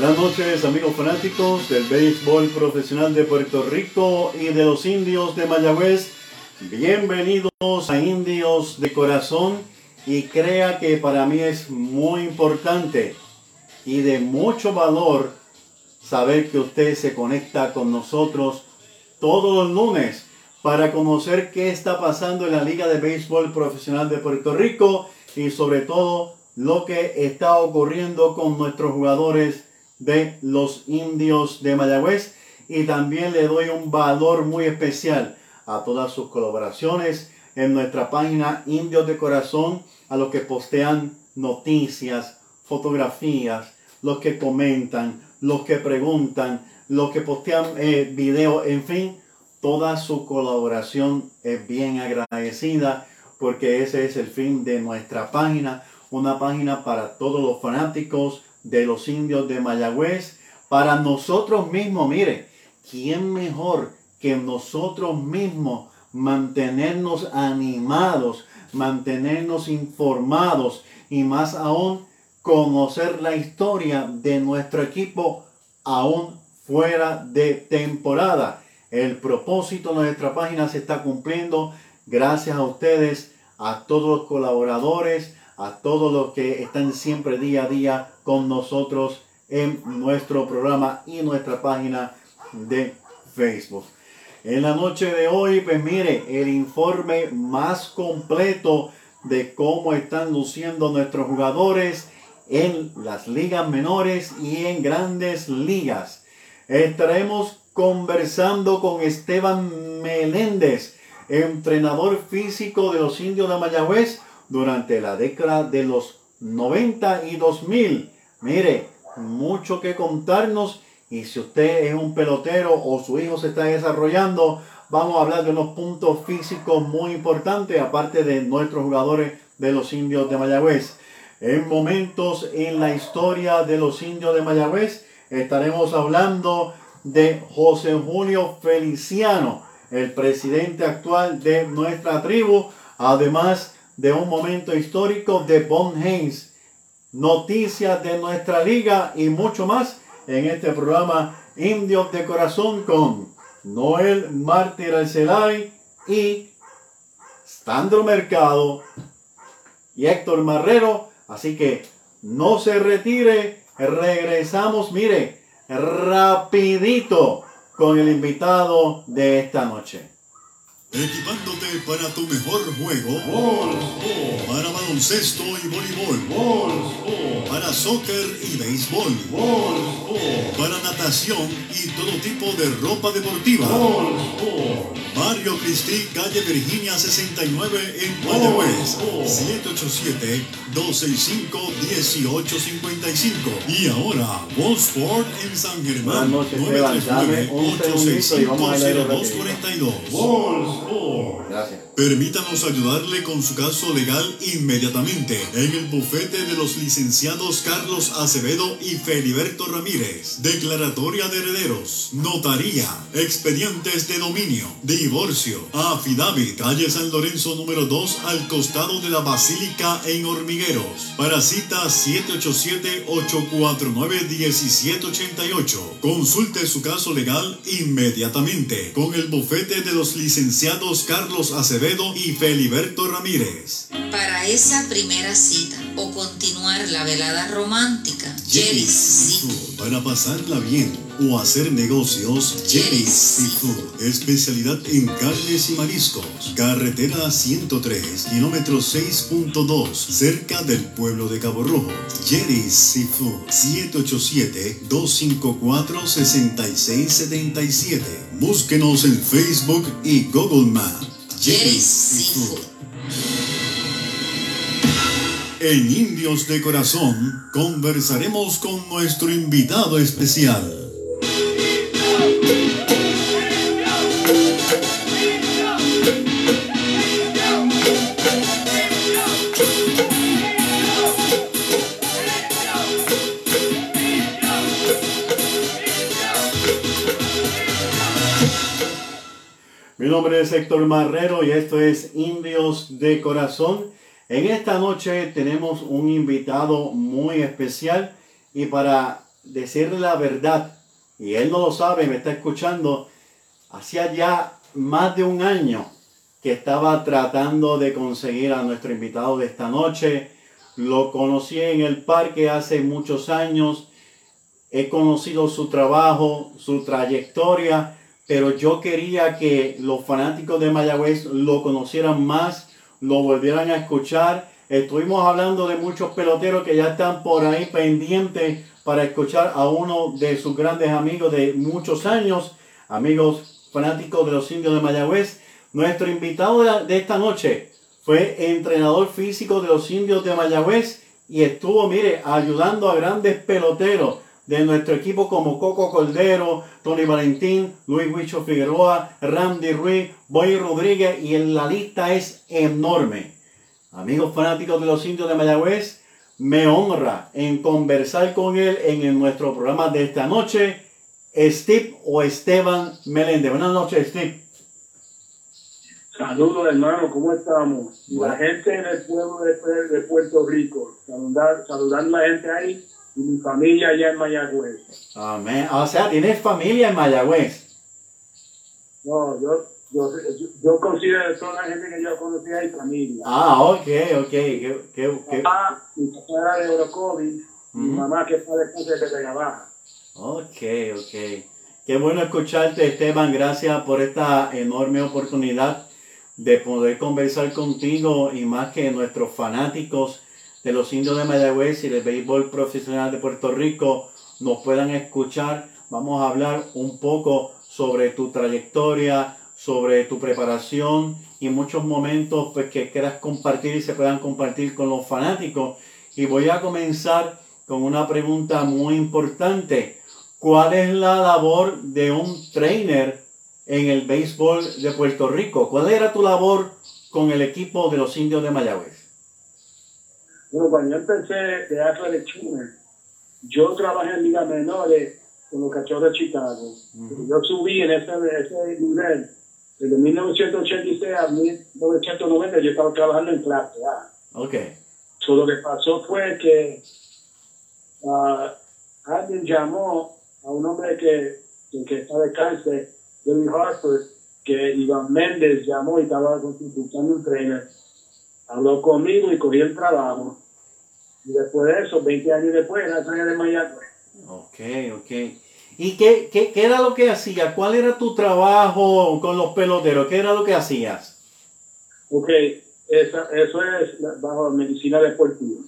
Buenas noches amigos fanáticos del béisbol profesional de Puerto Rico y de los indios de Mayagüez. Bienvenidos a Indios de Corazón y crea que para mí es muy importante y de mucho valor saber que usted se conecta con nosotros todos los lunes para conocer qué está pasando en la Liga de Béisbol Profesional de Puerto Rico y sobre todo lo que está ocurriendo con nuestros jugadores de los indios de Mayagüez. Y también le doy un valor muy especial a todas sus colaboraciones en nuestra página Indios de Corazón, a los que postean noticias, fotografías, los que comentan, los que preguntan, los que postean eh, videos, en fin, toda su colaboración es bien agradecida porque ese es el fin de nuestra página, una página para todos los fanáticos de los indios de Mayagüez, para nosotros mismos, mire, ¿quién mejor que nosotros mismos mantenernos animados, mantenernos informados y más aún conocer la historia de nuestro equipo aún fuera de temporada? El propósito de nuestra página se está cumpliendo gracias a ustedes, a todos los colaboradores, a todos los que están siempre día a día con nosotros en nuestro programa y nuestra página de Facebook. En la noche de hoy, pues mire, el informe más completo de cómo están luciendo nuestros jugadores en las ligas menores y en grandes ligas. Estaremos conversando con Esteban Meléndez, entrenador físico de los indios de Mayagüez, durante la década de los 90 y 2000. Mire, mucho que contarnos y si usted es un pelotero o su hijo se está desarrollando, vamos a hablar de unos puntos físicos muy importantes, aparte de nuestros jugadores de los indios de Mayagüez. En momentos en la historia de los indios de Mayagüez, estaremos hablando de José Julio Feliciano, el presidente actual de nuestra tribu, además de un momento histórico de Bon Haynes, noticias de nuestra liga y mucho más en este programa Indios de Corazón con Noel Mártir Arcelay y Sandro Mercado y Héctor Marrero. Así que no se retire, regresamos, mire, rapidito con el invitado de esta noche. Equipándote para tu mejor juego. Para baloncesto y voleibol. Para soccer y béisbol. Para natación y todo tipo de ropa deportiva. Mario Cristi, calle Virginia 69 en Mayagüez. 787-265-1855. Y ahora, Sport en San Germán. 939-805-0242. Gracias. Permítanos ayudarle con su caso legal inmediatamente en el bufete de los licenciados Carlos Acevedo y Feliberto Ramírez. Declaratoria de herederos, notaría, expedientes de dominio, divorcio, affidavit, calle San Lorenzo número 2 al costado de la Basílica en Hormigueros. Para cita 787-849-1788. Consulte su caso legal inmediatamente con el bufete de los licenciados Carlos Acevedo y Feliberto Ramírez. Para esa primera cita o continuar la velada romántica, Jerry's Seafood. Para pasarla bien o hacer negocios, Jerry's Seafood. Especialidad en carnes y mariscos. Carretera 103, kilómetro 6.2, cerca del pueblo de Cabo Rojo. Jerry's Seafood. 787-254-6677. Búsquenos en Facebook y Google Maps. Jerry's Seafood. En Indios de Corazón conversaremos con nuestro invitado especial. Mi nombre es Héctor Marrero y esto es Indios de Corazón. En esta noche tenemos un invitado muy especial y para decirle la verdad, y él no lo sabe, me está escuchando, hacía ya más de un año que estaba tratando de conseguir a nuestro invitado de esta noche. Lo conocí en el parque hace muchos años. He conocido su trabajo, su trayectoria, pero yo quería que los fanáticos de Mayagüez lo conocieran más, lo volvieran a escuchar. Estuvimos hablando de muchos peloteros que ya están por ahí pendientes para escuchar a uno de sus grandes amigos de muchos años, amigos fanáticos de los indios de Mayagüez. Nuestro invitado de esta noche fue entrenador físico de los indios de Mayagüez y estuvo, mire, ayudando a grandes peloteros de nuestro equipo como Coco Cordero, Tony Valentín, Luis Huicho Figueroa, Randy Ruiz, Boy Rodríguez y la lista es enorme. Amigos fanáticos de los indios de Mayagüez, me honra en conversar con él en nuestro programa de esta noche, Steve o Esteban Meléndez. Buenas noches, Steve. Saludos hermano, ¿cómo estamos? La gente en el pueblo de, Puerto Rico, saludar, saludando a la gente ahí y mi familia allá en Mayagüez. Amén. O sea, ¿tienes familia en Mayagüez? No, yo, yo, yo, considero toda la gente que yo conocí ahí familia. Ah, ok, ok. ¿Qué, qué, qué? Papá, mi papá era de Orocovi, mi mamá que fue de de Vega Baja. Ok, ok. Qué bueno escucharte, Esteban. Gracias por esta enorme oportunidad de poder conversar contigo y más que nuestros fanáticos de los indios de Mayagüez y del béisbol profesional de Puerto Rico nos puedan escuchar. Vamos a hablar un poco sobre tu trayectoria, sobre tu preparación y muchos momentos pues, que quieras compartir y se puedan compartir con los fanáticos. Y voy a comenzar con una pregunta muy importante. ¿Cuál es la labor de un trainer en el béisbol de Puerto Rico. ¿Cuál era tu labor con el equipo de los indios de Mayagüez? Bueno, cuando yo empecé de de China, yo trabajé en Liga Menores con los cachorros de Chicago. Yo subí en ese, ese nivel. Desde 1986 a 1990 yo estaba trabajando en clase A. Ok. So, lo que pasó fue que uh, alguien llamó a un hombre que, que está de cáncer Billy Hartford, que Iván Méndez llamó y estaba buscando un trainer. Habló conmigo y cogí el trabajo. Y después de eso, 20 años después, era trainer de Miami. Ok, ok. ¿Y qué, qué, qué, era lo que hacías? ¿Cuál era tu trabajo con los peloteros? ¿Qué era lo que hacías? Ok, eso es bajo medicina deportiva.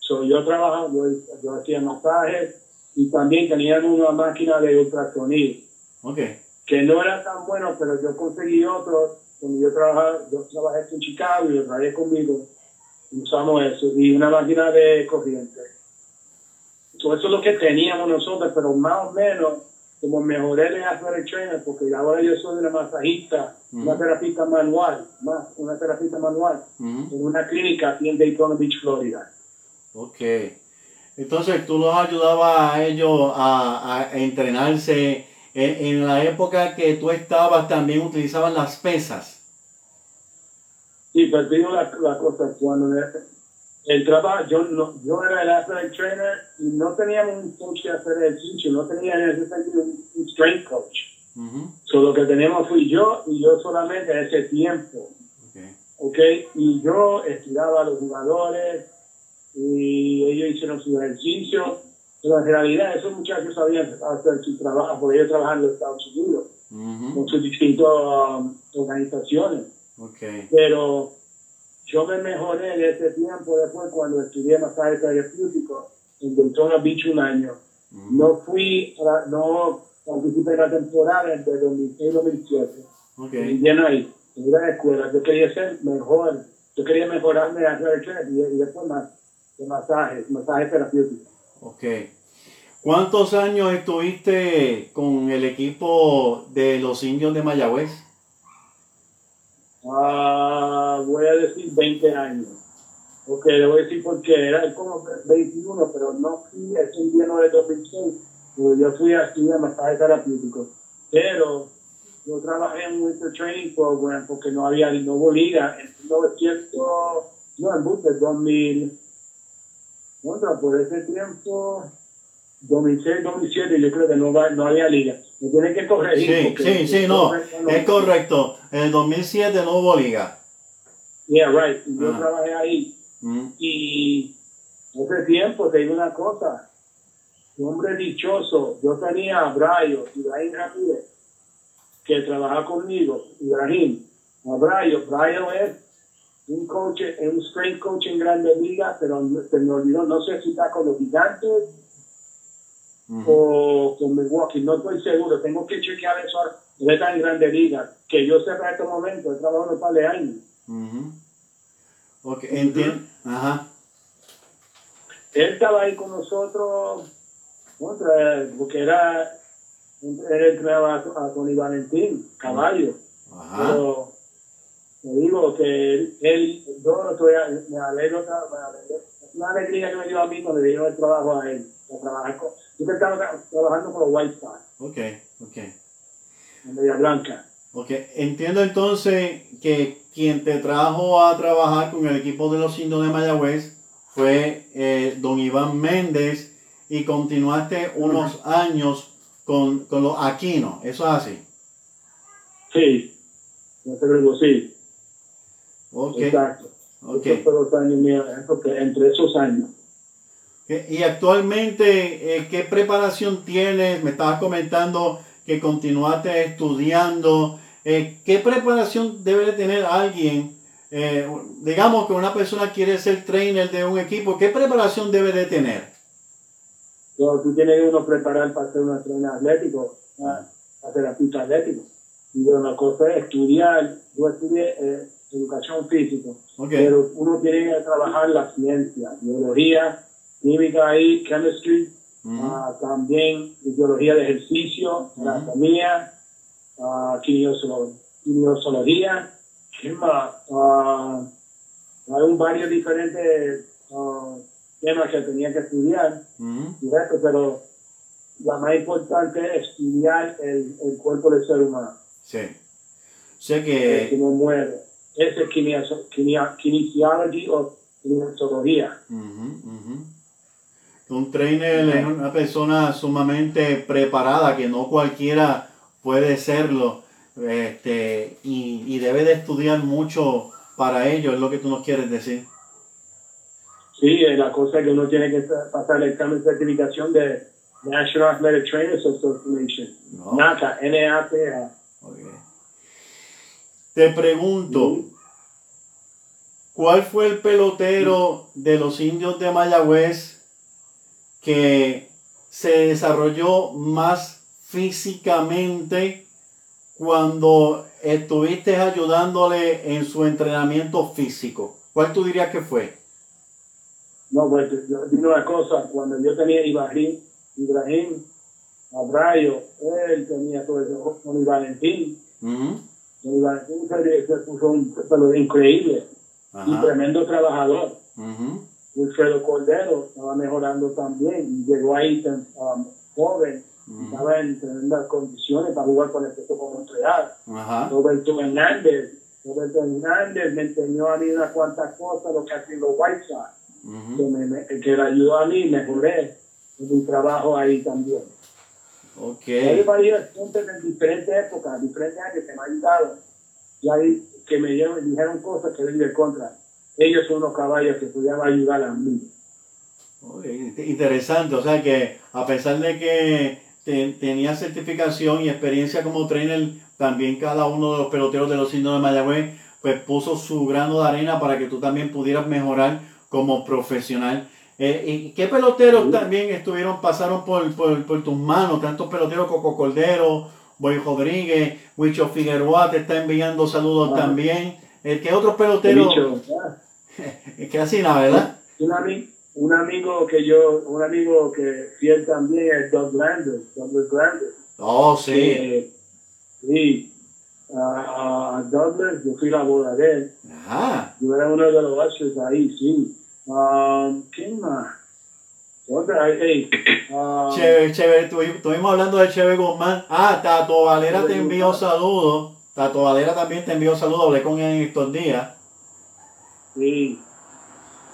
So, yo trabajaba, yo, yo hacía masajes y también tenían una máquina de ultrasonido. Ok que no era tan bueno, pero yo conseguí otro, cuando yo trabajaba, yo trabajé en Chicago y lo trabajé conmigo, usamos eso, y una máquina de corriente. Eso es lo que teníamos nosotros, pero más o menos, como mejoré el trainer, porque ahora yo soy una masajista, una terapista manual, más una terapista manual, en una clínica aquí en Daytona Beach, Florida. Ok. Entonces tú los ayudabas a ellos a, a entrenarse en, la época que tú estabas también utilizaban las pesas. Sí, pero digo la, la cosa, cuando el trabajo, yo, no, yo era el athletic trainer y no teníamos un coach que hacer ejercicio, no tenía en ese sentido un, strength coach. Solo lo que teníamos fui yo y yo solamente ese tiempo. Okay. okay. Y yo estiraba a los jugadores y ellos hicieron su ejercicio pero en realidad esos muchachos sabían hacer su trabajo, porque ellos trabajan en los Estados Unidos, con sus distintas um, organizaciones. Okay. Pero yo me mejoré en ese tiempo después cuando estudié masaje terapéutico en Daytona Beach un año. No fui, no participé en la temporada 2006-2007. Okay. Y ahí, en la escuela. Yo quería ser mejor, yo quería mejorarme en hacer y, y después más de masaje, masaje terapéutico. Ok. ¿Cuántos años estuviste con el equipo de los indios de Mayagüez? Ah, voy a decir 20 años. Ok, le voy a decir porque era como 21, pero no fui ese invierno de 2006. Yo fui a estudiar masaje terapéutico. Pero yo trabajé en un Training Program porque no había, no liga en 1900, no, en 2000 por ese tiempo, 2006, 2007, yo creo que no, va, no había liga. Me tienen que corregir. Sí, sí, sí, no, es correcto. En el 2007 no hubo liga. Yeah, right. Yo Ah. trabajé ahí. Mm, Y ese tiempo, te digo una cosa, un hombre dichoso, yo tenía a Brayo, Ibrahim Ramírez, que trabajaba conmigo, Ibrahim, a Brayo, Brayo es un coach, es un strength coach en Grande Liga, pero no- se me olvidó, no sé si está con los gigantes o con Milwaukee, no estoy seguro, tengo que chequear eso ahora. Está en Grande Liga, que yo sepa en este momento, he trabajado un par de años. Ujú. Ok, entiendo. Ajá. él estaba ahí con nosotros, contra, porque era, él entrenaba a, Tony Valentín, caballo. Ajá. Pero te digo que él, él yo estoy, me alegro. Es una alegría que me dio a mí cuando le dieron el trabajo a él. A trabajar con, yo estaba tra- trabajando con los White Sox, Ok, ok. En Media Blanca. Ok, entiendo entonces que quien te trajo a trabajar con el equipo de los indios de Mayagüez fue eh, don Iván Méndez y continuaste unos años con, con los Aquino, ¿eso es así? Sí, no te digo, sí, Ok, exacto. ok. Esos los años míos, porque entre esos años. Y actualmente, eh, ¿qué preparación tienes? Me estabas comentando que continuaste estudiando. Eh, ¿Qué preparación debe de tener alguien? Eh, digamos que una persona quiere ser trainer de un equipo. ¿Qué preparación debe de tener? So, tú tienes que uno preparar para ser un entrenador atlético, ah, para ser atleta atlético. Y una cosa es estudiar, yo estudié eh, educación física, Ok. pero uno tiene que trabajar la ciencia, biología, química y chemistry, Ujú. ah, también biología de ejercicio, Ujú. anatomía, kinesiolo- kinesiología, ¿qué más? Ah, hay un varios diferentes ah, temas que tenía que estudiar esto, pero la más importante es estudiar el, el cuerpo del ser humano, Sí. Sé eh, que... cómo muere. Ese es kinesiology o kinesiología. Ujú. Un trainer es una persona sumamente preparada, que no cualquiera puede serlo, este, y, y debe de estudiar mucho para ello, es lo que tú nos quieres decir. Sí, eh, la cosa es que uno tiene que pasar el examen de certificación de National Athletic Trainers Association, No. NATA, NATA. Ok. Te pregunto, ¿cuál fue el pelotero de los indios de Mayagüez que se desarrolló más físicamente cuando estuviste ayudándole en su entrenamiento físico? ¿Cuál tú dirías que fue? No, pues yo digo una cosa, cuando yo tenía Ibrahim, Ibrahim Abrayo, él tenía todo eso, con Valentín, Ujú. Tony Valentín se, se puso un pelo increíble y Ajá. tremendo trabajador. Wilfredo Cordero estaba mejorando también y llegó ahí tan, um, joven, estaba en tremendas condiciones para jugar con el equipo como Montreal. Ajá. Roberto Hernández, Roberto Hernández me enseñó a mí unas cuantas cosas, lo que hacen los White Sox, Ujú. que, me, me- que le ayudó a mí, mejoré en mi trabajo ahí también. Ok. Hay varios siempre en diferentes épocas, diferentes años que me han ayudado. Y ahí que me dieron, dijeron cosas que ven de contra. Ellos son unos caballos que podían ayudar a mí. Ok, Interesante, o sea que a pesar de que te- tenía certificación y experiencia como trainer, también cada uno de los peloteros de los indios de Mayagüez pues puso su grano de arena para que tú también pudieras mejorar como profesional. Eh, ¿Y qué peloteros Sí. también estuvieron, pasaron por, por, por tus manos? Tantos peloteros, Coco Cordero, Boy Rodríguez, Huicho Figueroa te está enviando saludos también. Eh, ¿Qué otros peloteros? dicho, Es que así, la verdad. un, ami- un amigo que yo, un amigo que fiel también es Doug Landers, Douglas Landers. Oh, sí. Eh, sí, a Douglas, yo fui la boda de él. Ajá. Yo era uno de los ushers ahí, sí. Um, ¿Quién más? Otra, hey, Chévere, chévere. Estuvi- Estuvimos hablando de Chévere Guzmán. Ah, Tato Valera te envió saludos. Tato Valera también te envió saludos. Hablé con él en estos días. Sí,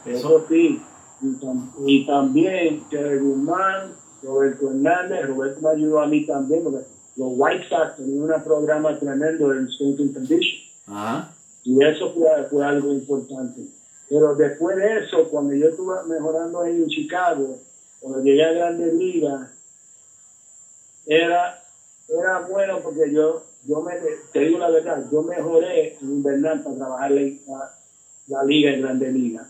Eso. eso sí. Y, tam- y también Jerry Guzmán, Roberto Hernández, Roberto me ayudó a mí también, porque los White Sox tenían un programa tremendo en Strength Condition. Ajá. Y eso fue, fue algo importante. Pero después de eso, cuando yo estuve mejorando ahí en Chicago, cuando llegué a Grandes Ligas, era, era bueno porque yo, yo me, te digo la verdad, yo mejoré en invernal para trabajar la, liga en Grandes Ligas.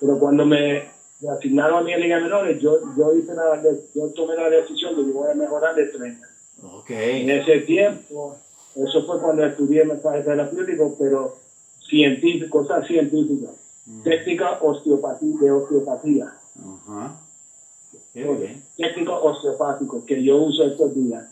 Pero cuando me, me asignaron a en Liga Menores, yo, yo, hice la, yo tomé la decisión de que voy a mejorar de 30. Ok. En ese tiempo, eso fue cuando estudié mensaje terapéutico, pero científico, cosas científicas. Técnica osteopatía, de osteopatía. Ajá. Qué bien. Técnico osteopático que yo uso estos días.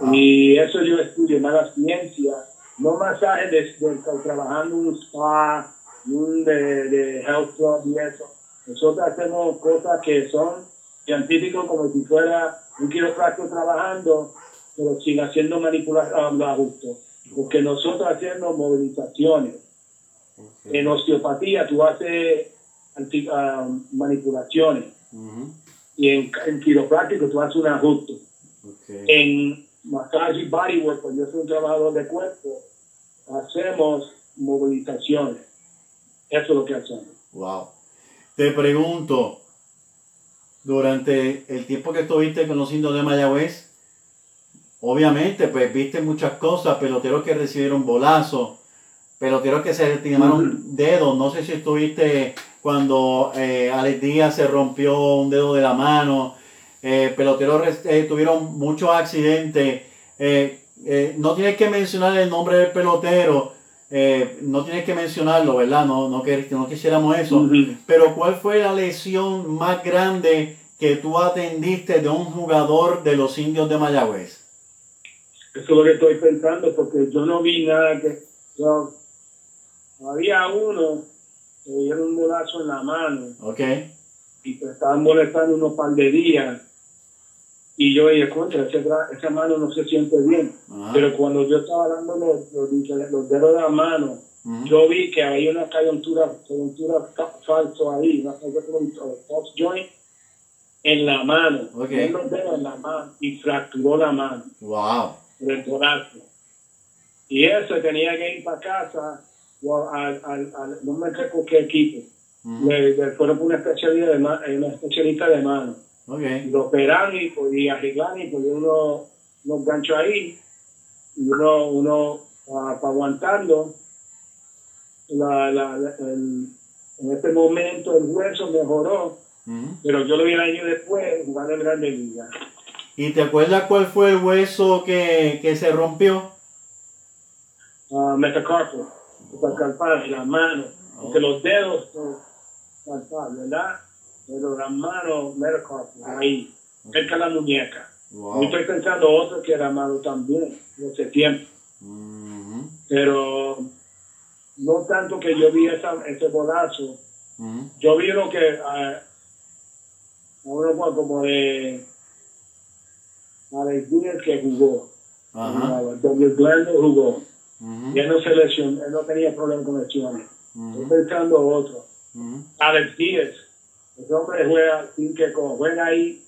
Wow. Y eso yo estudio más la ciencia, no masaje de, de, trabajando en un spa, de, de health club y eso. Nosotros hacemos cosas que son científicos como si fuera un quiropráctico trabajando, pero sin haciendo manipulación, los ajustes. Porque nosotros haciendo movilizaciones. En osteopatía tú haces anti- ah, manipulaciones. Y en, en quiropráctico tú haces un ajuste. En massage y bodywork, pues yo soy un trabajador de cuerpo, hacemos movilizaciones. Eso es lo que hacemos. Wow. Te pregunto, durante el tiempo que estuviste conociendo de Mayagüez, obviamente, pues viste muchas cosas, peloteros que recibieron bolazos, peloteros que se lastimaron dedos, no sé si estuviste cuando eh, Alex Díaz se rompió un dedo de la mano, eh, peloteros eh, tuvieron muchos accidentes, eh, no tienes que mencionar el nombre del pelotero, eh, no tienes que mencionarlo, ¿verdad? No, no, que- no quisiéramos eso. Pero ¿cuál fue la lesión más grande que tú atendiste de un jugador de los indios de Mayagüez? Eso es lo que estoy pensando, porque yo no vi nada que... yo- había uno que le dieron un bolazo en la mano ¿Ok? y te estaban molestando unos par de días. Y yo dije, contra, ese esa mano no se siente bien. Ajá. Pero cuando yo estaba dando los, los, los dedos de la mano, Ujú. yo vi que había una coyuntura, coyuntura fa- falso ahí, una false joint en la mano, Ok. en los dedos en la mano, y fracturó la mano, Wow. por el brazo. Y eso tenía que ir para casa, o al, al, al- no me recuerdo qué equipo. Le, le fueron por una especialidad de una especialista de mano. Ok. Y lo operaron y podía arreglar y podía uno unos ganchos ahí y uno, uno ah, para aguantarlo. La, la, la- el- en este momento el hueso mejoró, pero yo lo vi el año después jugando en Grande Liga. ¿Y te acuerdas cuál fue el hueso que, que se rompió? Uh, metacarpal, metacarpal la mano, porque los dedos carpal, ¿verdad? Pero la mano metacarpal, ahí, cerca de la muñeca. Wow. Y estoy pensando otro que era malo también, en ese tiempo. Ujú. pero no tanto que yo vi esa, ese bolazo, Ujú. yo vi lo que ah, a uno fue como de Alex Díaz que jugó. Douglas Glenda jugó, Ujú. y él no se lesionó, él no tenía problema con lesiones. Estoy Ujú. pensando otro, Ujú. Alex Díaz, ese hombre juega sin que como juega ahí,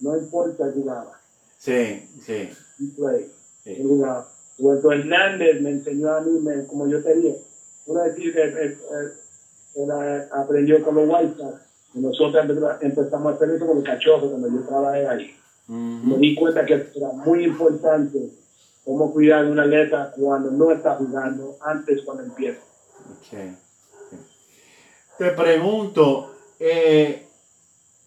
no importa jugaba, Sí, sí. he play, Sí. él jugaba. Roberto Hernández me enseñó a mí, me- como yo te dije, uno decir que él, él- él, eh, aprendió con los White Sox, y nosotros empe- empezamos a hacer eso con los cachorros cuando yo trabajé ahí. Me di cuenta que era muy importante cómo cuidar a un atleta cuando no está jugando, antes cuando empieza. Ok. Ok. Te pregunto, eh,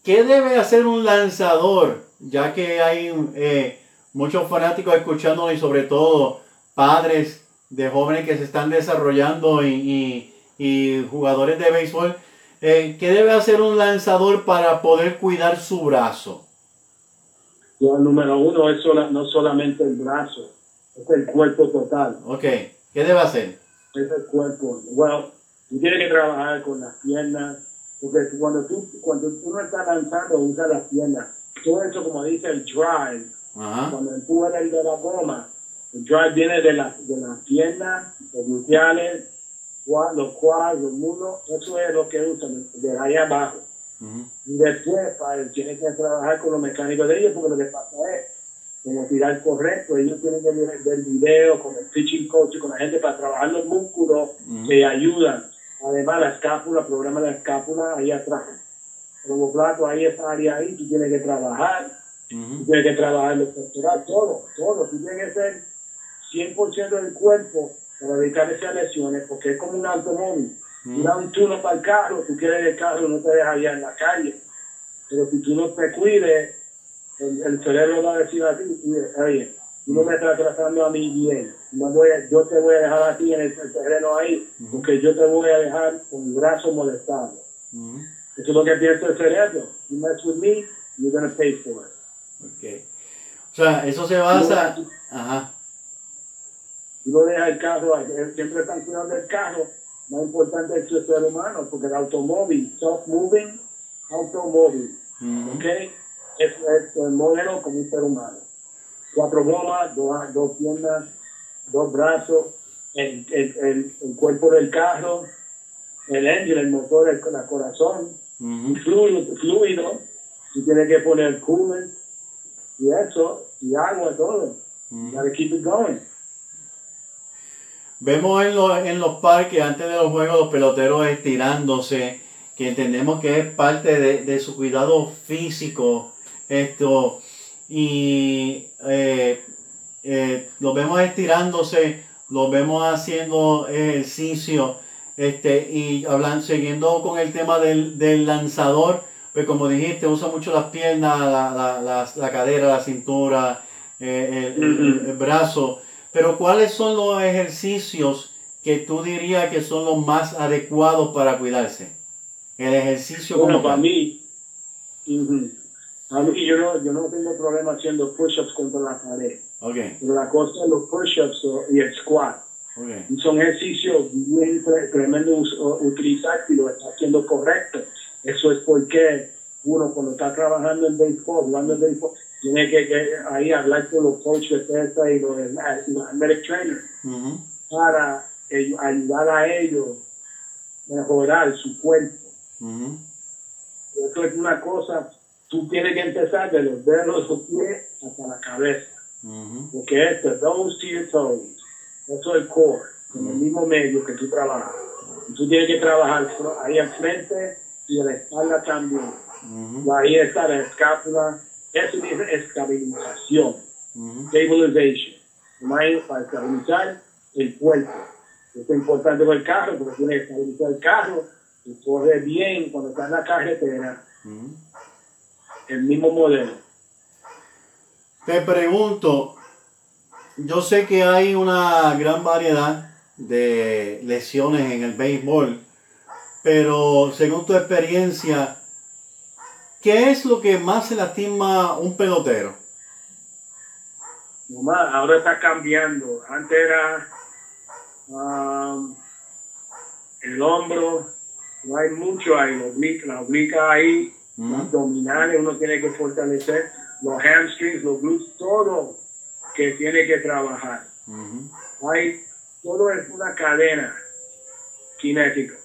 ¿qué debe hacer un lanzador? Ya que hay eh, muchos fanáticos escuchando y sobre todo padres de jóvenes que se están desarrollando y, y- y jugadores de béisbol. eh, ¿Qué debe hacer un lanzador para poder cuidar su brazo? Lo número uno es sola- no solamente el brazo, es el cuerpo total. Ok, ¿qué debe hacer? es el cuerpo. Bueno, tú tienes que trabajar con las piernas, porque cuando tú, cuando tú no estás lanzando, usa las piernas. Todo eso, como dice el drive, Ajá. cuando empujas el de la goma, el drive viene de, la, de las piernas, los gluteales, los quads, los muslos, eso es lo que usan, de ahí abajo. Y después, para, tiene que trabajar con los mecánicos de ellos, porque lo que pasa es, como tirar correcto, ellos tienen que ver, ver video con el pitching coach, con la gente para trabajar los músculos que ayudan. Además, la escápula, el programa de la escápula ahí atrás. Como plato, ahí esa área ahí, tú tienes que trabajar. Tú tienes que trabajar los pectorales, todo, todo. Tú tienes que ser 100% del cuerpo para dedicarse a lesiones, porque es como un automóvil. Tú das un turno para el carro, tú quieres el carro, no te dejas allá en la calle. Pero si tú no te cuides, el, el cerebro va a decir a ti, oye, tú no me estás tratando a mí bien. No voy a, yo te voy a dejar a ti en el, terreno ahí, porque yo te voy a dejar con el brazo molestado. Eso es lo que piensa el cerebro. You mess with me, you're going to pay for it. Okay. O sea, eso se basa... Ajá. Tú no dejas el carro, siempre están cuidando el carro, más importante es el ser humano, porque el automóvil, self-moving, automóvil, ¿ok? Es, es, el modelo como un ser humano. Cuatro gomas, dos, dos piernas, dos brazos, el, el, el, el, cuerpo del carro, el engine, el motor, el, el corazón, el fluido, fluido, tú tienes que poner coolant y eso, y agua, todo. Gotta keep it going. Vemos en los, en los parques, antes de los juegos, los peloteros estirándose, que entendemos que es parte de, de su cuidado físico. Esto, y eh, eh, los vemos estirándose, los vemos haciendo ejercicio, este, y hablando, siguiendo con el tema del, del lanzador, pues como dijiste, usa mucho las piernas, la, la, la, la cadera, la cintura, eh, el, el, el brazo. Pero ¿cuáles son los ejercicios que tú dirías que son los más adecuados para cuidarse? El ejercicio bueno, como para mí, uh a mí yo no, yo no tengo problema haciendo push-ups contra la pared. Okay, Pero la cosa es los push-ups y el squat. okay. Son ejercicios bien tre- tremendos uh, utilizar si lo está haciendo correcto. Eso es porque uno cuando está trabajando en béisbol, jugando en béisbol, tiene que, que ahí hablar con los coaches y los, los athletic trainers Ujú, para ayudar a ellos a mejorar su cuerpo. ujú, Eso es una cosa, tú tienes que empezar de los dedos de los pies hasta la cabeza. ujú, Porque esto, those to your toes, eso es el core, en el mismo medio que tú trabajas. Y tú tienes que trabajar ahí al frente y la espalda también. ujú, Ahí está la escápula, eso dice estabilización, stabilization. Para estabilizar el cuerpo. Esto es importante con el carro, porque tiene que estabilizar el carro y corre bien cuando está en la carretera. El mismo modelo. Te pregunto, yo sé que hay una gran variedad de lesiones en el béisbol, pero según tu experiencia, ¿qué es lo que más se lastima un pelotero? Ahora está cambiando. Antes era um, el hombro, no hay mucho ahí, la oblique, la oblique ahí, Los abdominales uno tiene que fortalecer, los hamstrings, los glúteos, todo que tiene que trabajar. Hay, todo es una cadena cinética.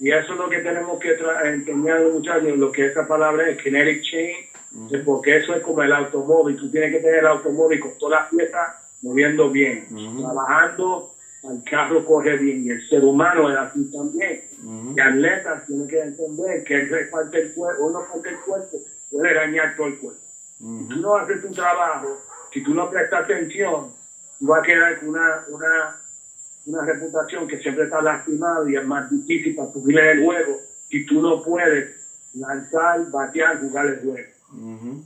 Y eso es lo que tenemos que enseñar a los muchachos, lo que esa palabra es kinetic chain, es porque eso es como el automóvil. Tú tienes que tener el automóvil con todas las piezas moviendo bien, trabajando, el carro corre bien y el ser humano es así también. Ujú, Y atletas tienen que entender que el parte el cuerpo, uno parte el cuerpo, puede dañar todo el cuerpo. Si tú no haces tu trabajo, si tú no prestas atención, tú vas a quedar con una, una, una reputación que siempre está lastimado y es más difícil para subir el juego si tú no puedes lanzar, batear, jugar el juego. Ujú.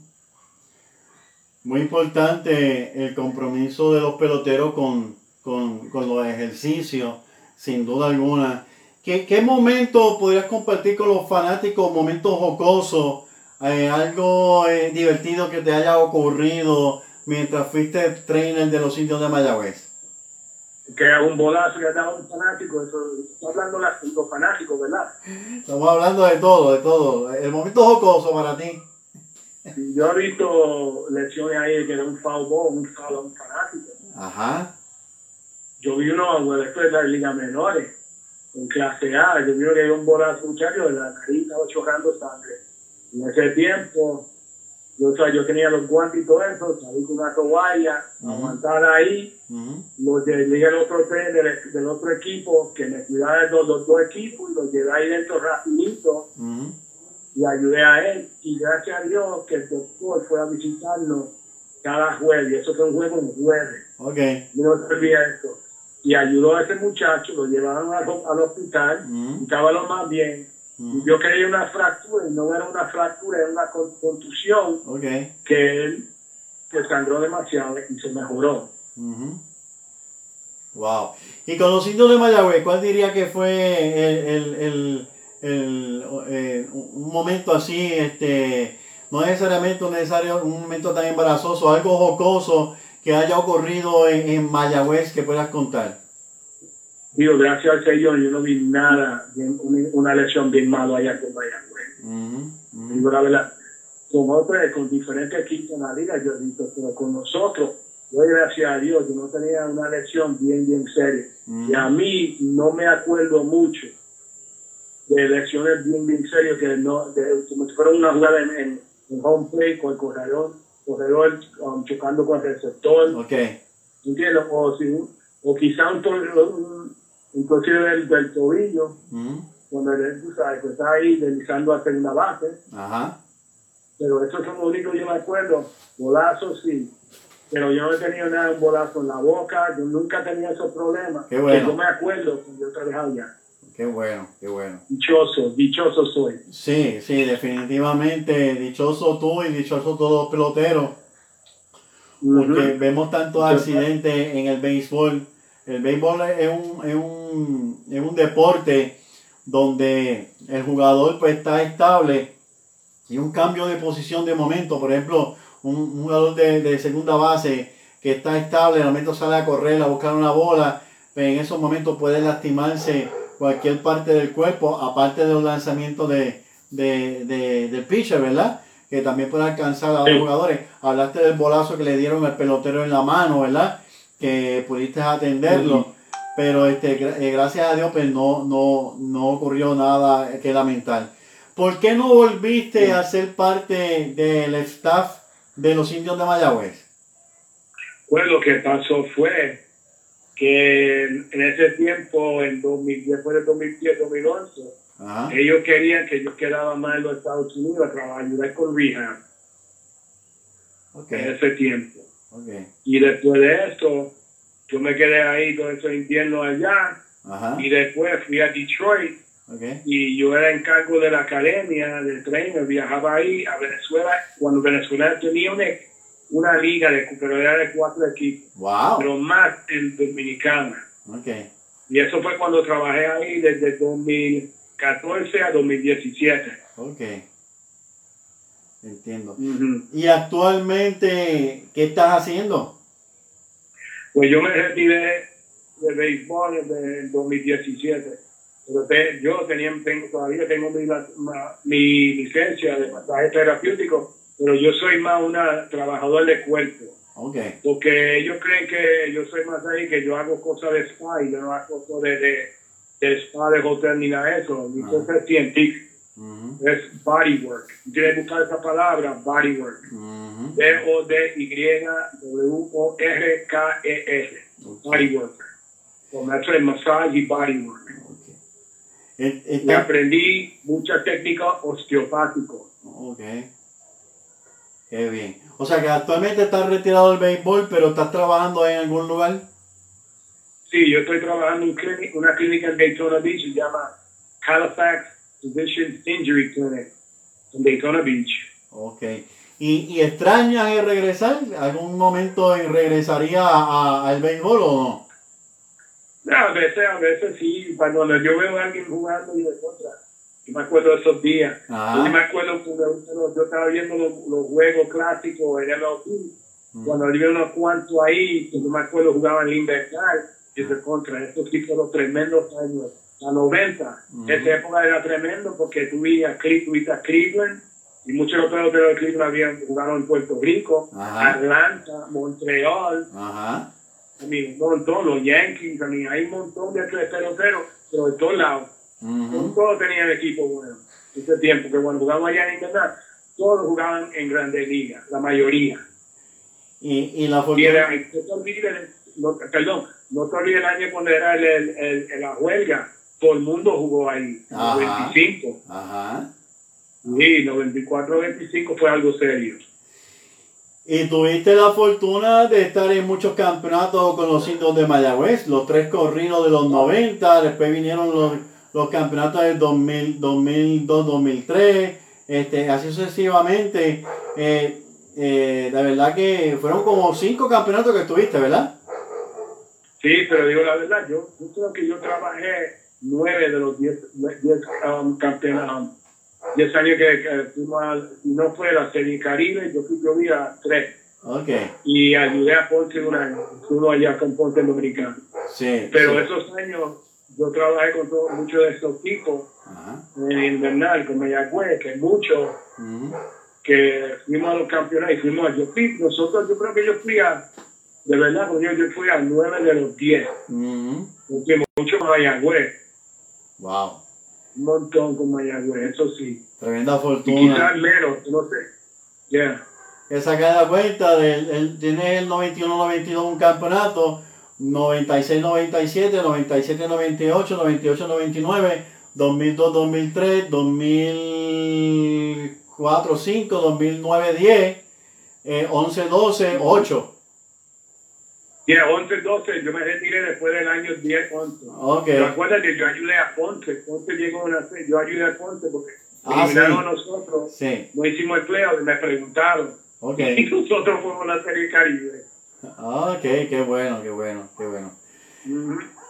Muy importante el compromiso de los peloteros con, con, con los ejercicios, sin duda alguna. ¿Qué, qué momento podrías compartir con los fanáticos, momentos jocosos, eh, algo eh, divertido que te haya ocurrido mientras fuiste trainer de los indios de Mayagüez? Que es un bolazo que dado un fanático, eso, está hablando las- los fanáticos, ¿verdad? Estamos hablando de todo, de todo. El momento jocoso para ti. Yo he visto lesiones ahí que era un foul ball, un foul a un fanático. Ajá. Yo vi uno, bueno, esto es la Liga Menores, en clase A, yo vi uno que un bolazo muchacho de la nariz, estaba chocando sangre. En ese tiempo, yo, o sea, yo tenía los guantes y todo eso, salí con una toalla, Ujú. aguantar ahí, Ujú. lo llegué al otro tren del, del otro equipo, que me cuidaba de los, los dos equipos, y lo llevé ahí dentro rapidito, y ayudé a él. Y gracias a Dios que el doctor fue a visitarnos cada jueves, y eso fue un juego en jueves. Ok. No se olvida eso. Y ayudó a ese muchacho, lo llevaron al, al hospital, y estaba lo más bien. Y yo creía una fractura, y no era una fractura, era una con- contusión Ok. que él que sangró demasiado y se mejoró. Wow. Y con los indios de Mayagüez, ¿cuál diría que fue el, el, el, el, eh, un momento así, este, no necesariamente un, necesario, un momento tan embarazoso, algo jocoso que haya ocurrido en, en Mayagüez que puedas contar? Digo, gracias al Señor, yo no vi nada, una, lesión bien malo allá con Mayagüez. Ujú, ujú. Digo la verdad, con otros, con diferentes equipos en la liga, yo he visto, pero con nosotros, doy gracias a Dios, yo no tenía una lesión bien, bien seria. Y a mí no me acuerdo mucho de lesiones bien, bien serias, que no, de, como si fuera una jugada en, en, en home play con el corredor, corredor um, chocando con el receptor. ¿entiendes? O, si, o quizá un, un, un del, del tobillo, Ujú. cuando él, tú sabes, que está ahí deslizando a segunda base, Ajá. pero eso es lo único que yo me acuerdo. Bolazos sí, pero yo no he tenido nada, un bolazo en la boca, yo nunca tenía esos problemas. Qué bueno. Yo me acuerdo cuando yo trabajaba allá. Qué bueno, qué bueno. Dichoso, dichoso soy. Sí, sí, definitivamente. Dichoso tú y dichoso todos los peloteros. porque vemos tantos accidentes en el béisbol. El béisbol es un, es un, es un deporte donde el jugador pues está estable y un cambio de posición de momento, por ejemplo, un, un jugador de, de segunda base que está estable, de momento sale a correr, a buscar una bola, pues en esos momentos puede lastimarse cualquier parte del cuerpo, aparte de los lanzamientos de, de, de- del pitcher, ¿verdad? Que también puede alcanzar a los Sí. jugadores. Hablaste del bolazo que le dieron al pelotero en la mano, ¿verdad? Que pudiste atenderlo. Pero este, eh, gracias a Dios, pues no, no, no ocurrió nada que lamentar. ¿Por qué no volviste Sí. a ser parte del staff de los indios de Mayagüez? Pues lo que pasó fue que en ese tiempo, en 2010, después de 2010, 2011, Ajá. ellos querían que yo quedara más en los Estados Unidos a trabajar, ayudar con rehab en ese tiempo. Y después de esto, yo me quedé ahí todo ese invierno allá Ajá. y después fui a Detroit Ok. y yo era encargo de la academia de trainer, viajaba ahí a Venezuela cuando Venezuela tenía una, una liga, de, era de cuatro equipos, Wow. pero más en Dominicana. Ok. Y eso fue cuando trabajé ahí desde 2014 a 2017. Ok. Entiendo. Ujú. ¿Y actualmente qué estás haciendo? Pues yo me retiré de béisbol en el 2017. Pero te- yo tenía, tengo, todavía tengo mi, la- ma- mi licencia de masaje terapéutico, pero yo soy más una trabajador de cuerpo. Ok. Porque ellos creen que yo soy más ahí, que yo hago cosas de spa y yo no hago cosas de, de, de spa, de hotel ni nada de eso. Mi Ah. cosa es científica, es bodywork. Tienes que buscar esa palabra, bodywork. Ujú. B-O-D-Y-W-O-R-K-E-S. Ok. Bodywork. Con eso es massage y bodywork. Ok. Eh, Y está- aprendí muchas técnicas osteopáticas. Ok. Qué bien. O sea que actualmente estás retirado del béisbol, pero estás trabajando en algún lugar. Sí, yo estoy trabajando en una clínica en Daytona Beach, se llama Halifax Physicians Injury Clinic en Daytona Beach. Ok. ¿Y, y extrañas el regresar? ¿Algún momento regresaría a- a- al béisbol o no? No, a veces, a veces sí, cuando yo veo a alguien jugando y de contra, yo me acuerdo de esos días. Ajá. Yo me acuerdo cuando yo estaba viendo los, los juegos clásicos en MLB, Mm. cuando había unos cuantos ahí, yo me acuerdo jugaban Libertad y de contra, estos sí fueron tremendos años, a 90. Ujú. Esa época era tremendo porque tú veías Cle- tú viste a Cleveland y muchos de los peloteros de Cleveland habían jugado en Puerto Rico, Ajá. Atlanta, Montreal, Ajá. a un montón, los Yankees, a mí, hay un montón de peloteros, pero de todos lados. Ujú. Todos tenían equipo bueno. Ese tiempo que cuando jugamos allá en Inglaterra, todos jugaban en Grandes Ligas, la mayoría. Y, y la Y fortuna. era, no te olvides, no, perdón, no te olvides el año cuando era el, el- el- la huelga, todo el mundo jugó ahí, Ajá. 95. Ajá. Sí, 94-25 fue algo serio. Y tuviste la fortuna de estar en muchos campeonatos con los indios de Mayagüez, los tres corridos de los 90, después vinieron los, los campeonatos del 2000, 2002, 2003, este, así sucesivamente. Eh, eh, la verdad que fueron como cinco campeonatos que tuviste, ¿verdad? Sí, pero digo la verdad, yo, yo creo que yo trabajé nueve de los diez, diez um, campeonatos, diez años que, que fuimos a, no fue la Serie Caribe, yo fui yo vi a tres Ok, y ayudé a Ponce un año, uno allá con Ponce Dominicano. sí. Pero sí. esos años yo trabajé con todo- muchos de esos tipos en Invernal, con Mayagüez, que muchos Ujú. que fuimos a los campeonatos y fuimos a yo fui, nosotros yo creo que yo fui a, de verdad, yo, yo fui a nueve de los diez, Ujú. porque mucho con Mayagüez, Wow, un montón con Mayagüez, eso sí. tremenda Y fortuna. quizás menos, no sé. Yeah. que sacar la cuenta del el, tiene el 91-92 un campeonato, 96-97, 97-98, 98-99, 2002-2003, 2004-5, 2009-10, eh, 11-12, 8. Yeah, 11, 12, yo me retiré después del año 10, 11. Ok. Pero acuérdate, yo ayudé a Ponce, Ponce llegó a una yo ayudé a Ponce porque Ah, eliminaron sí. a nosotros, Sí, no hicimos el playoff y me preguntaron. Y nosotros fuimos a la Serie Caribe. Ok, qué bueno, qué bueno, qué bueno.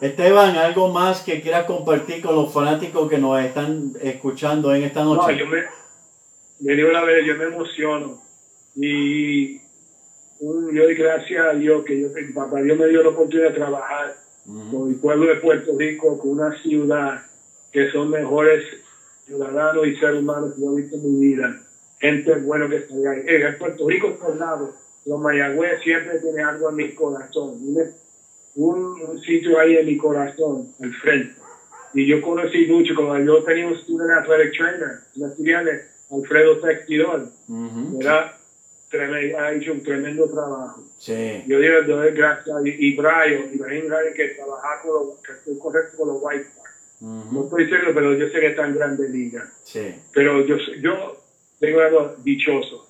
Esteban, ¿algo más que quieras compartir con los fanáticos que nos están escuchando en esta No, noche? yo me, me digo la verdad, yo me emociono. Y yo doy gracias a Dios que yo, que papá Dios me dio la oportunidad de trabajar Ujú. con el pueblo de Puerto Rico, con una ciudad que son mejores ciudadanos y seres humanos que yo he visto en mi vida. Gente buena que está ahí. En Puerto Rico lado. Los Mayagüez siempre tiene algo en mi corazón. Un, un sitio ahí en mi corazón, al frente. Y yo conocí mucho, como yo tenía un student athletic trainer, un estudiante, Alfredo Textidor, era tremendo, ha hecho un tremendo trabajo. Sí, Yo digo, doy gracias. Brian, Ibrahim Brian, que trabaja con los, que estoy correcto con los White Sox. No estoy seguro, pero yo sé que está en Grande Liga. sí. Pero yo, yo tengo algo dichoso.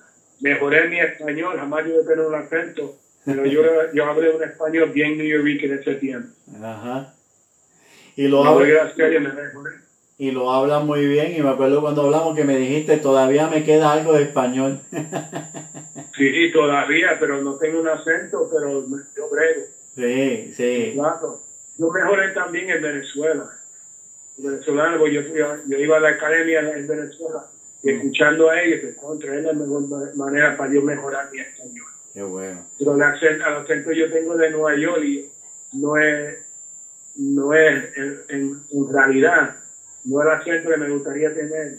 Mejoré mi español, jamás yo he tenido un acento, pero yo, yo hablé un español bien New York en ese tiempo. Ajá. Y lo, habla, y lo habla muy bien. Y me acuerdo cuando hablamos que me dijiste, todavía me queda algo de español. Sí, todavía, pero no tengo un acento, pero yo brego. sí, sí. Claro. Yo mejoré también en Venezuela. Venezolano, porque yo, fui a- yo iba a la academia en Venezuela y escuchando a ellos, pues, contra es la mejor ma- manera para yo mejorar mi español. Qué bueno. Pero el acento, el acento yo tengo de Nueva York y no es, no es en, en- en realidad, no es el acento que me gustaría tener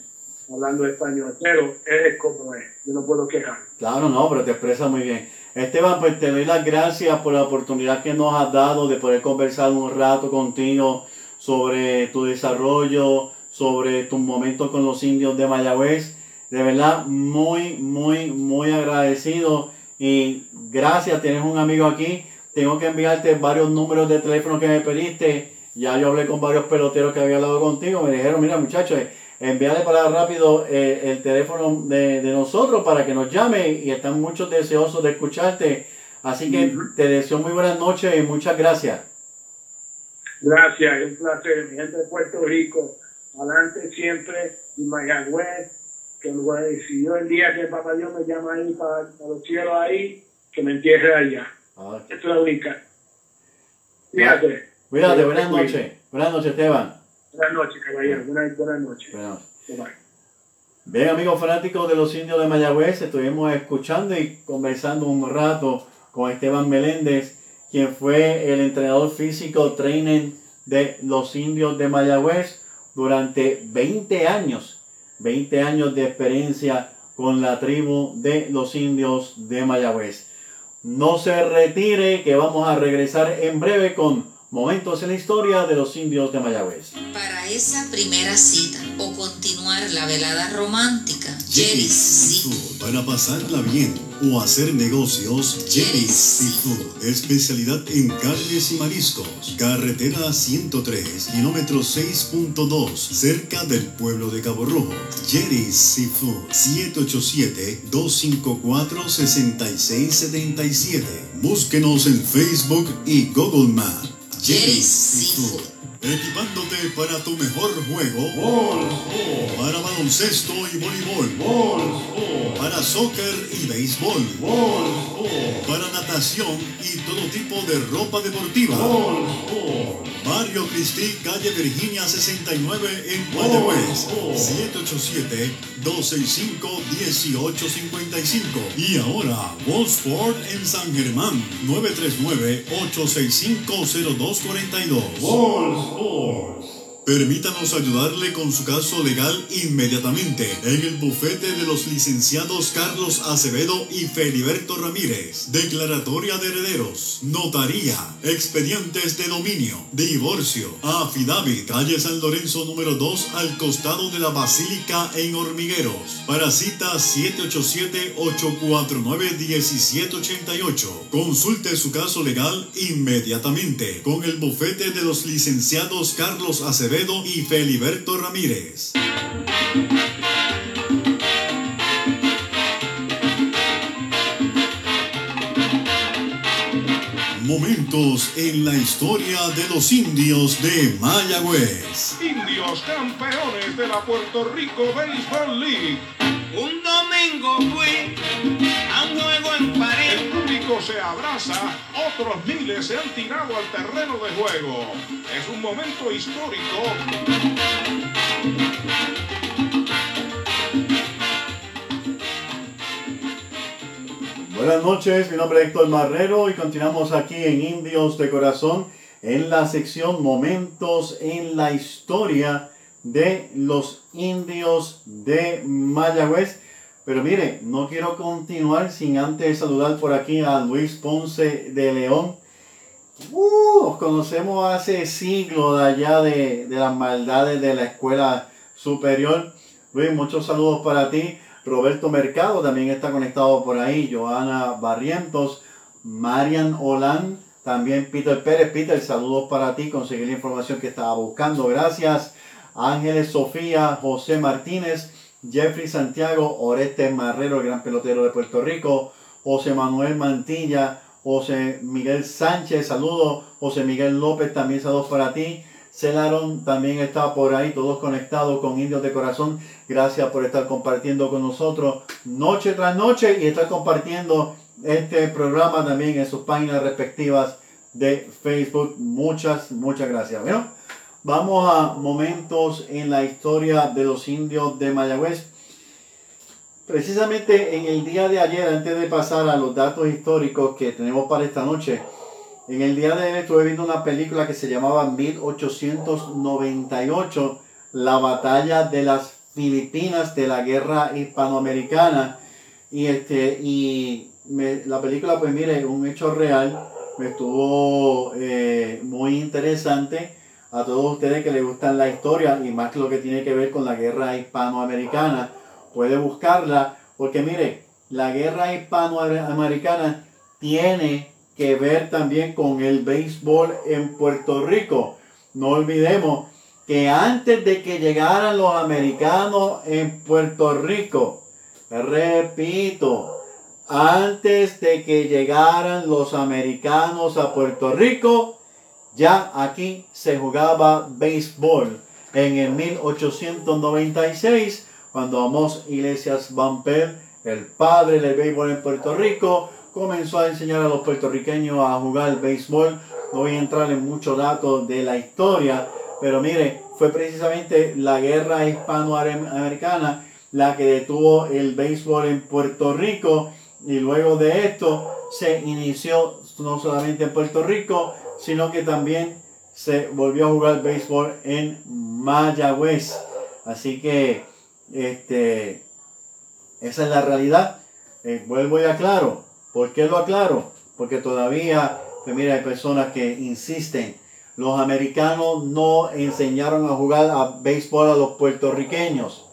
hablando español, pero es como es, yo no puedo quejar. Claro, no, pero te expresa muy bien. Esteban, pues te doy las gracias por la oportunidad que nos has dado de poder conversar un rato contigo sobre tu desarrollo, sobre tus momentos con los indios de Mayagüez. De verdad, muy, muy, muy agradecido y gracias, tienes un amigo aquí. Tengo que enviarte varios números de teléfono que me pediste. Ya yo hablé con varios peloteros que había hablado contigo. Me dijeron, mira muchachos, envíale para rápido eh, el teléfono de, de nosotros para que nos llame y están muchos deseosos de escucharte. Así que te deseo muy buenas noches y muchas gracias. Gracias, es un placer, mi gente de Puerto Rico, adelante siempre, y Mayagüez, que si yo el día que papá Dios me llama ahí para, para los cielos ahí, que me entierre allá. Ok. Esa es la única. Fíjate. Cuídate, buenas noches. Buenas noches, Esteban. Buenas noches, caballero. Buenas, buenas noches. Buenas noches. Bien, amigos fanáticos de los indios de Mayagüez, estuvimos escuchando y conversando un rato con Esteban Meléndez, quien fue el entrenador físico trainer de los indios de Mayagüez durante 20 años, 20 años de experiencia con la tribu de los indios de Mayagüez. No se retire, que vamos a regresar en breve con Momentos en la historia de los indios de Mayagüez. Para esa primera cita o continuar la velada romántica, Jerry's Seafood. Para pasarla bien o hacer negocios, Jerry's Seafood. Especialidad en carnes y mariscos. Carretera 103, kilómetro 6.2, cerca del pueblo de Cabo Rojo. Jerry's Seafood. 787-254-6677. Búsquenos en Facebook y Google Maps. Jerry's Seafood. Equipándote para tu mejor juego. Para baloncesto y voleibol. Para soccer y béisbol. Para natación y todo tipo de ropa deportiva. Mario Cristi, calle Virginia 69 en Mayagüez. 787-265-1855. Y ahora, Wallsport en San Germán. 939-865-0242. Permítanos ayudarle con su caso legal inmediatamente en el bufete de los licenciados Carlos Acevedo y Feliberto Ramírez. Declaratoria de herederos, notaría, expedientes de dominio, divorcio, affidavit, calle San Lorenzo número 2 al costado de la Basílica en Hormigueros. Para cita 787-849-1788. Consulte su caso legal inmediatamente con el bufete de los licenciados Carlos Acevedo y Feliberto Ramírez. Momentos en la historia de los indios de Mayagüez. Indios campeones de la Puerto Rico Baseball League. Un domingo fui a un juego en París. Se abraza, otros miles se han tirado al terreno de juego. Es un momento histórico. Buenas noches, mi nombre es Héctor Marrero y continuamos aquí en Indios de Corazón en la sección Momentos en la historia de los indios de Mayagüez. Pero mire, no quiero continuar sin antes saludar por aquí a Luis Ponce de León. Uh, nos conocemos hace siglos de allá de, de las maldades de la escuela superior. Luis, muchos saludos para ti. Roberto Mercado también está conectado por ahí. Joana Barrientos, Marian Olan, también Peter Pérez. Peter, saludos para ti. Conseguí la información que estaba buscando. Gracias. Ángeles Sofía, José Martínez, Jeffrey Santiago, Oreste Marrero, el gran pelotero de Puerto Rico, José Manuel Mantilla, José Miguel Sánchez, saludos, José Miguel López, también saludos para ti. Celaron también está por ahí, todos conectados con Indios de Corazón. Gracias por estar compartiendo con nosotros noche tras noche y estar compartiendo este programa también en sus páginas respectivas de Facebook. Muchas, muchas gracias. Vamos a momentos en la historia de los indios de Mayagüez. Precisamente en el día de ayer, antes de pasar a los datos históricos que tenemos para esta noche, en el día de ayer estuve viendo una película que se llamaba 1898, la batalla de las Filipinas de la guerra hispanoamericana. Y, este, y la película, pues mire, un hecho real, me estuvo eh, muy interesante a todos ustedes que les gustan la historia y más lo que tiene que ver con la guerra hispanoamericana. Puede buscarla, porque mire, la guerra hispanoamericana tiene que ver también con el béisbol en Puerto Rico. No olvidemos que antes de que llegaran los americanos en Puerto Rico, repito, antes de que llegaran los americanos a Puerto Rico, ya aquí se jugaba béisbol. En el 1896, cuando Amos Iglesias Bamper, el padre del béisbol en Puerto Rico, comenzó a enseñar a los puertorriqueños a jugar béisbol. No voy a entrar en muchos datos de la historia, pero mire, fue precisamente la guerra hispanoamericana la que detuvo el béisbol en Puerto Rico y luego de esto se inició no solamente en Puerto Rico, sino que también se volvió a jugar béisbol en Mayagüez. Así que este, esa es la realidad. Eh, vuelvo y aclaro. ¿Por qué lo aclaro? Porque todavía, pues mira, hay personas que insisten. los americanos no enseñaron a jugar a béisbol a los puertorriqueños.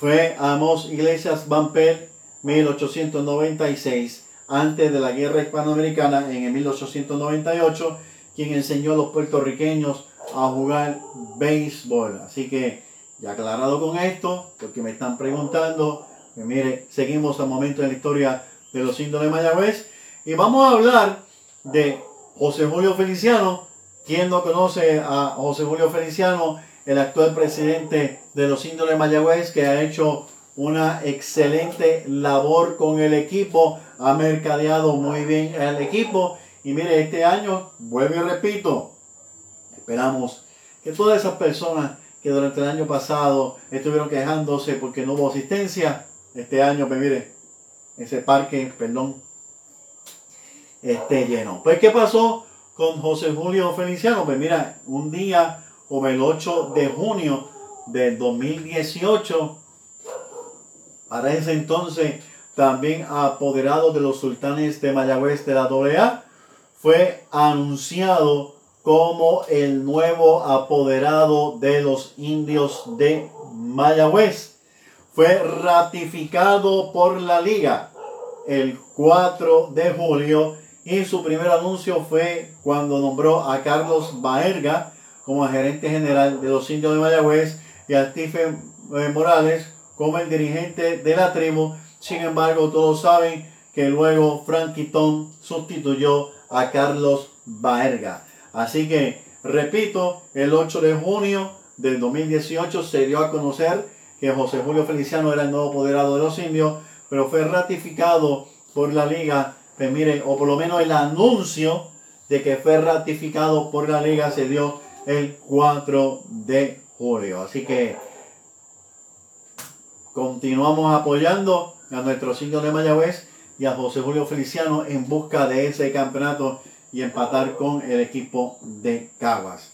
Fue Amos Iglesias Bamper, 1896, antes de la guerra hispanoamericana, en el 1898, quien enseñó a los puertorriqueños a jugar béisbol. Así que, ya aclarado con esto, porque me están preguntando, pues mire, seguimos al momento en la historia de los indios de Mayagüez y vamos a hablar de José Julio Feliciano. ¿Quién no conoce a José Julio Feliciano, el actual presidente de los indios de Mayagüez, que ha hecho una excelente labor con el equipo, ha mercadeado muy bien el equipo y mire, este año, vuelvo y repito, esperamos que todas esas personas que durante el año pasado estuvieron quejándose porque no hubo asistencia, este año, pues mire, ese parque, perdón, esté lleno. Pues, ¿qué pasó con José Julio Feliciano? Pues mira, un día como el 8 de junio del 2018, para ese entonces también apoderado de los sultanes de Mayagüez de la AA, fue anunciado como el nuevo apoderado de los indios de Mayagüez. Fue ratificado por la liga el 4 de julio y su primer anuncio fue cuando nombró a Carlos Baerga como gerente general de los indios de Mayagüez y a Stephen eh, Morales como el dirigente de la tribu. Sin embargo, todos saben que luego Frankie Tom sustituyó a Carlos Baerga. Así que, repito, el 8 de junio del 2018 se dio a conocer que José Julio Feliciano era el nuevo apoderado de los indios, pero fue ratificado por la liga, pues o por lo menos el anuncio de que fue ratificado por la liga se dio el 4 de julio. Así que continuamos apoyando a nuestros indios de Mayagüez y a José Julio Feliciano en busca de ese campeonato y empatar con el equipo de Caguas.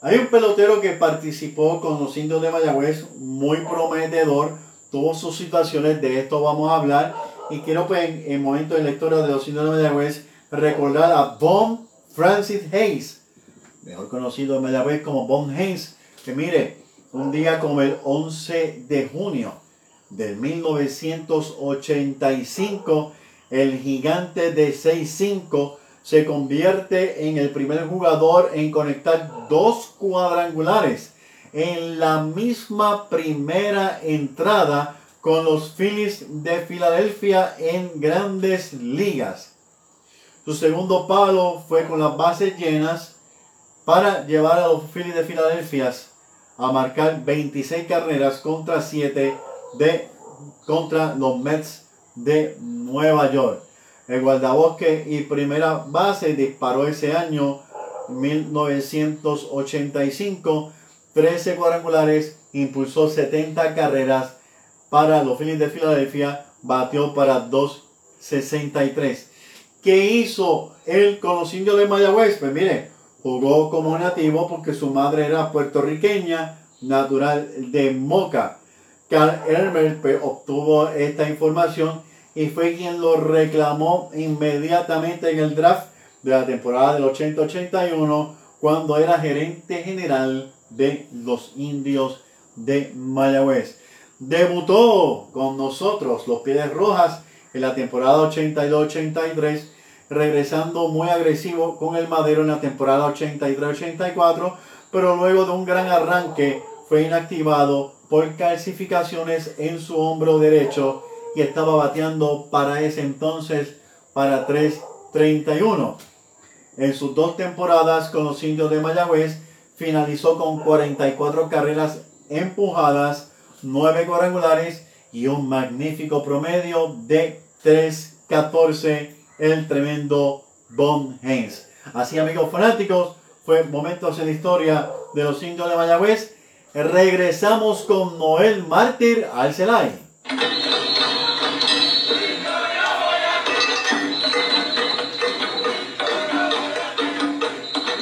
Hay un pelotero que participó con los indios de Mayagüez, muy prometedor, tuvo sus situaciones, de esto vamos a hablar. Y quiero pues en el momento de historia de los indios de Mayagüez recordar a Bon Francis Hayes, mejor conocido en Mayagüez como Bon Hayes, que mire, un día como el 11 de junio de 1985, el gigante de 6'5 se convierte en el primer jugador en conectar dos cuadrangulares en la misma primera entrada con los Phillies de Filadelfia en grandes ligas. Su segundo palo fue con las bases llenas para llevar a los Phillies de Filadelfia a marcar 26 carreras contra 7 de contra los Mets de Nueva York. El guardabosque y primera base disparó ese año 1985, 13 cuadrangulares, impulsó 70 carreras para los Phillies de Filadelfia, batió para 263. ¿Qué hizo él con los indios de Mayagüez? Pues mire, jugó como nativo porque su madre era puertorriqueña, natural de Moca. Carl Elmer pues, obtuvo esta información y fue quien lo reclamó inmediatamente en el draft de la temporada del 80-81 cuando era gerente general de los indios de Mayagüez. Debutó con nosotros los Piedras Rojas en la temporada 82-83, regresando muy agresivo con el Madero en la temporada 83-84, pero luego de un gran arranque fue inactivado por calcificaciones en su hombro derecho y estaba bateando para ese entonces para 3.31. En sus dos temporadas con los indios de Mayagüez finalizó con 44 carreras empujadas, 9 cuadrangulares y un magnífico promedio de 3.14 el tremendo Bon Haynes. Así amigos fanáticos, fue momentos en la historia de los indios de Mayagüez. Regresamos con Noel Mártir al Celay.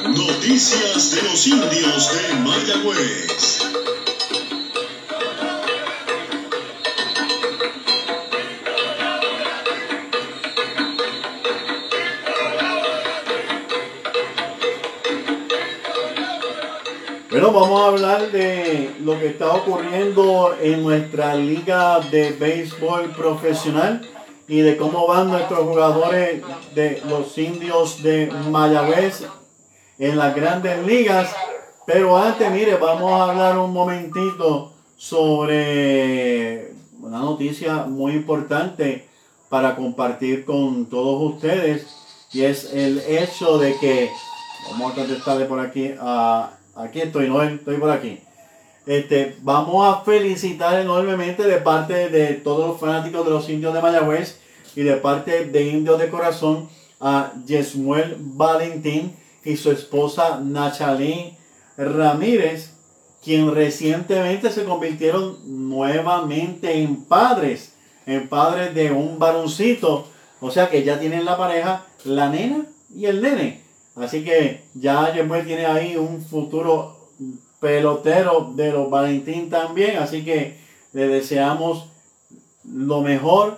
Noticias de los indios de Mayagüez. Bueno, vamos a hablar de lo que está ocurriendo en nuestra liga de béisbol profesional y de cómo van nuestros jugadores de los indios de Mayagüez en las grandes ligas. Pero antes, mire, vamos a hablar un momentito sobre una noticia muy importante para compartir con todos ustedes y es el hecho de que, vamos a contestarle por aquí, a, aquí estoy, no estoy por aquí. Este, vamos a felicitar enormemente de parte de todos los fanáticos de los indios de Mayagüez y de parte de Indios de Corazón a Yesmuel Valentín y su esposa Nachalí Ramírez, quien recientemente se convirtieron nuevamente en padres, en padres de un varoncito. O sea que ya tienen la pareja, la nena y el nene. Así que ya Yesmuel tiene ahí un futuro pelotero de los Valentín también. Así que le deseamos lo mejor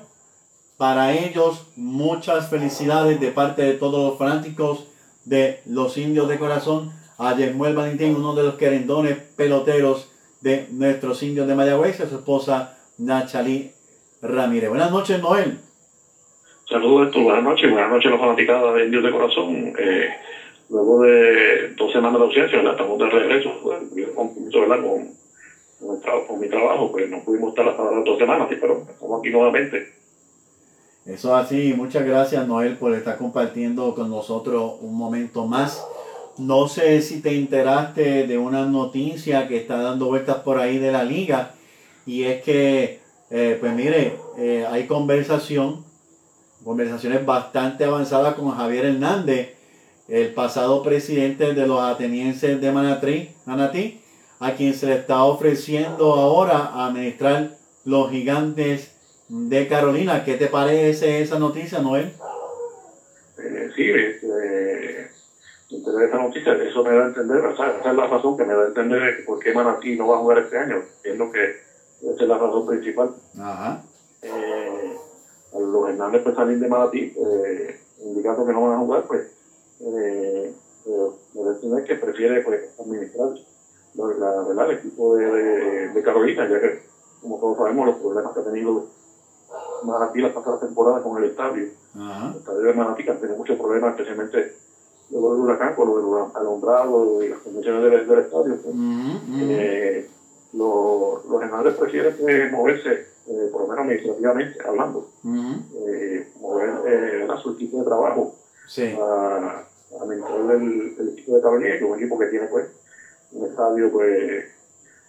para ellos. Muchas felicidades de parte de todos los fanáticos de los indios de corazón. A Valentín, uno de los querendones peloteros de nuestros indios de Mayagüez, a su esposa Nachalí Ramírez. Buenas noches, Noel. Saludos, buenas noches, buenas noches a los fanaticados de Indios de Corazón. Eh, luego de dos semanas de ausencia, ¿verdad? estamos de regreso, pues, yo. Con, con, con mi trabajo, pues no pudimos estar hasta las dos semanas, pero estamos aquí nuevamente. Eso es así, muchas gracias Noel por estar compartiendo con nosotros un momento más. No sé si te enteraste de una noticia que está dando vueltas por ahí de la liga y es que, eh, pues mire, eh, hay conversación, conversaciones bastante avanzadas con Javier Hernández, el pasado presidente de los atenienses de Manatí, Manatí, a quien se le está ofreciendo ahora administrar los gigantes de Carolina. ¿Qué te parece esa noticia, Noel? Eh, sí, de esta noticia, eso me da a entender, o sea, esa es la razón que me da a entender de por qué Manatí no va a jugar este año, es lo que, esa es la razón principal. Ajá. eh, a los Hernández pues de Manatí, eh, indicando que no van a jugar, pues eh, eh, que prefiere pues, administrar la, la- el equipo de, de, de Carolina, ya que como todos sabemos los problemas que ha tenido Manatí la pasada temporada con el estadio, Ajá. el estadio de Manatí que han tenido muchos problemas, especialmente luego del huracán, con lo del alumbrado y las condiciones del, del estadio. pues, eh, los, los Hernández prefieren pues, moverse, eh, por lo menos administrativamente hablando, eh, mover eh, a su equipo de trabajo Sí. a, a administrar el, el equipo de Carolina, que es un equipo que tiene pues un estadio pues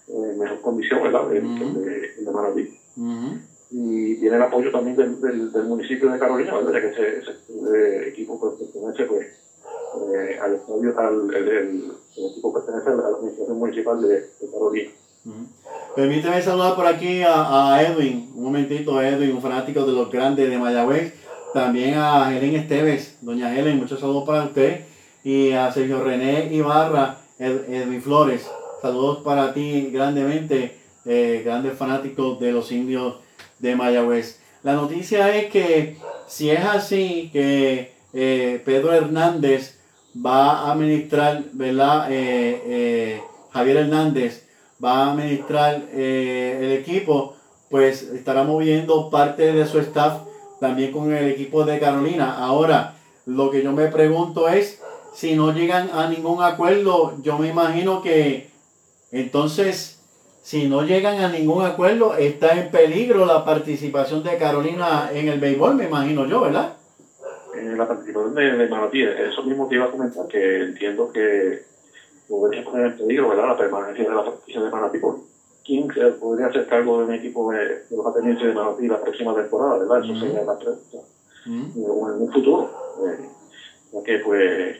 en mejor condición, ¿verdad? El, de, de Manatí. Ujú. Y tiene el apoyo también del, del, del municipio de Carolina, ¿verdad? Que ese, ese, equipo pertenece pues eh, al estadio, al, el, el- el equipo pertenece a la administración municipal de, de Carolina. Permíteme saludar por aquí a, a Edwin, un momentito, Edwin, un fanático de los grandes de Mayagüez. También a Helen Esteves, doña Helen, muchos saludos para usted. Y a Sergio René Ibarra, Ed- Edwin Flores, saludos para ti grandemente, eh, grandes fanáticos de los indios de Mayagüez. La noticia es que si es así, que eh, Pedro Hernández va a administrar, ¿verdad? Eh, eh, Javier Hernández va a administrar eh, el equipo, pues estará moviendo parte de su staff también con el equipo de Carolina. Ahora, lo que yo me pregunto es, si no llegan a ningún acuerdo, yo me imagino que entonces, si no llegan a ningún acuerdo, está en peligro la participación de Carolina en el béisbol, me imagino yo, ¿verdad? en la participación de, de Manatí, eso mismo te iba a comentar, que entiendo que podría poner en peligro ¿verdad? la permanencia de la franquicia de Manatí por quién se podría hacer cargo de un equipo de, de los atenienses de Manatí la próxima temporada, ¿verdad? Eso sería la pregunta. Mm, O en un futuro, eh, ya que pues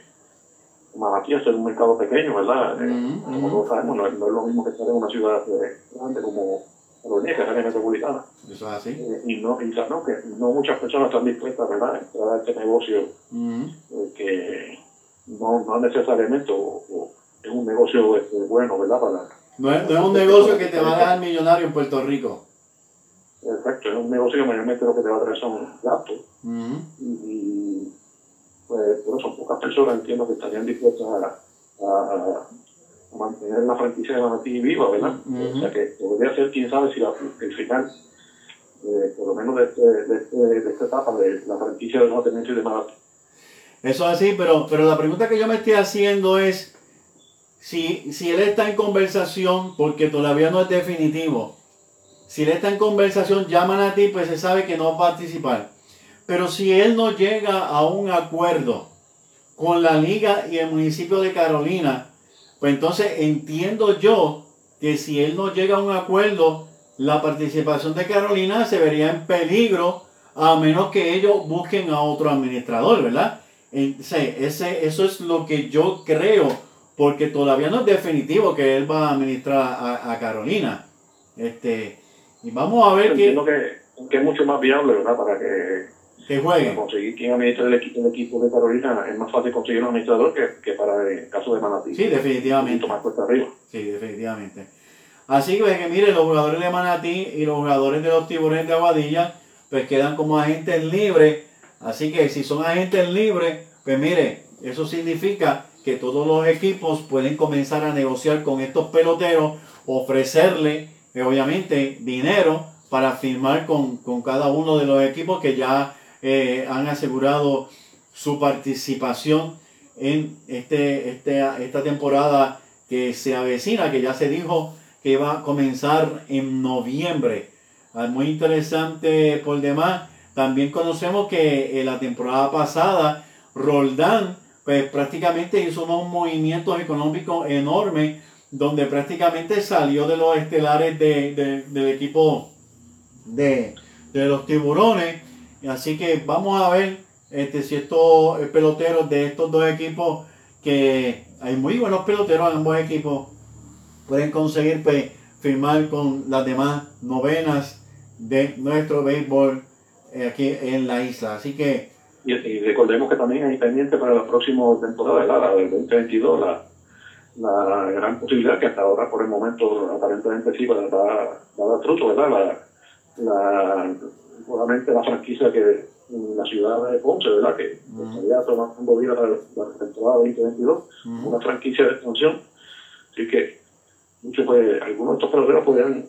Manatí es un mercado pequeño, ¿verdad? Eh, Ujú, como todos sabemos, no, es- no es lo mismo que estar en una ciudad eh, grande como Carolina, que es área metropolitana. Eso es así. Eh, y no, y no, que no muchas personas están dispuestas ¿verdad? a entrar a este negocio Mm, que no, no necesariamente o- o es un negocio este, bueno, ¿verdad? Para, No es, no es un negocio que te va a dejar millonario en Puerto Rico. exacto, es un negocio que mayormente lo que te va a traer son gastos Mm, y, y, pues, bueno, son pocas personas, entiendo, que estarían dispuestas a, a, a mantener la franquicia de Manatí viva, ¿verdad? O sea que podría ser, quién sabe, si la, el final, eh, por lo menos de, este, de, este, de, esta etapa de la franquicia de Nueva Tenencia de Manatí. Eso es así, pero, pero la pregunta que yo me estoy haciendo es si, si él está en conversación, porque todavía no es definitivo, si él está en conversación, llaman a ti, pues se sabe que no va a participar. Pero si él no llega a un acuerdo con la liga y el municipio de Carolina, pues entonces entiendo yo que si él no llega a un acuerdo, la participación de Carolina se vería en peligro a menos que ellos busquen a otro administrador, ¿verdad? Ese, eso es lo que yo creo, porque todavía no es definitivo que él va a administrar a, a Carolina. Este, y vamos a ver Entiendo que, que es mucho más viable, ¿verdad? Para que, que juegue. Para conseguir quien administre el equipo, el equipo de Carolina es más fácil conseguir un administrador que, que para el caso de Manatí. Sí, definitivamente. más cuesta arriba. Sí, definitivamente. Así que, que mire, los jugadores de Manatí y los jugadores de los tiburones de Aguadilla, pues quedan como agentes libres. Así que si son agentes libres, pues mire, eso significa que todos los equipos pueden comenzar a negociar con estos peloteros, ofrecerle obviamente dinero para firmar con, cada uno de los equipos que ya eh, han asegurado su participación en este, este, esta temporada que se avecina, que ya se dijo que va a comenzar en noviembre. Ah, muy interesante por demás. También conocemos que en la temporada pasada Roldán pues prácticamente hizo unos movimientos económicos enormes donde prácticamente salió de los estelares de, del equipo de, los tiburones. Así que vamos a ver este, si estos peloteros de estos dos equipos, que hay muy buenos peloteros en ambos equipos, pueden conseguir pues, firmar con las demás novenas de nuestro béisbol eh, aquí en la isla. Así que... Y, recordemos que también hay pendiente para la próxima temporada, la del 2022, la la gran posibilidad que hasta ahora, por el momento, aparentemente sí, va a dar fruto, ¿verdad? La, la, la franquicia que en la ciudad de Ponce, ¿verdad? Que estaría tomando vida para la temporada 2022, una franquicia de extensión. Así que muchos, pues, algunos de estos peloteros podrían,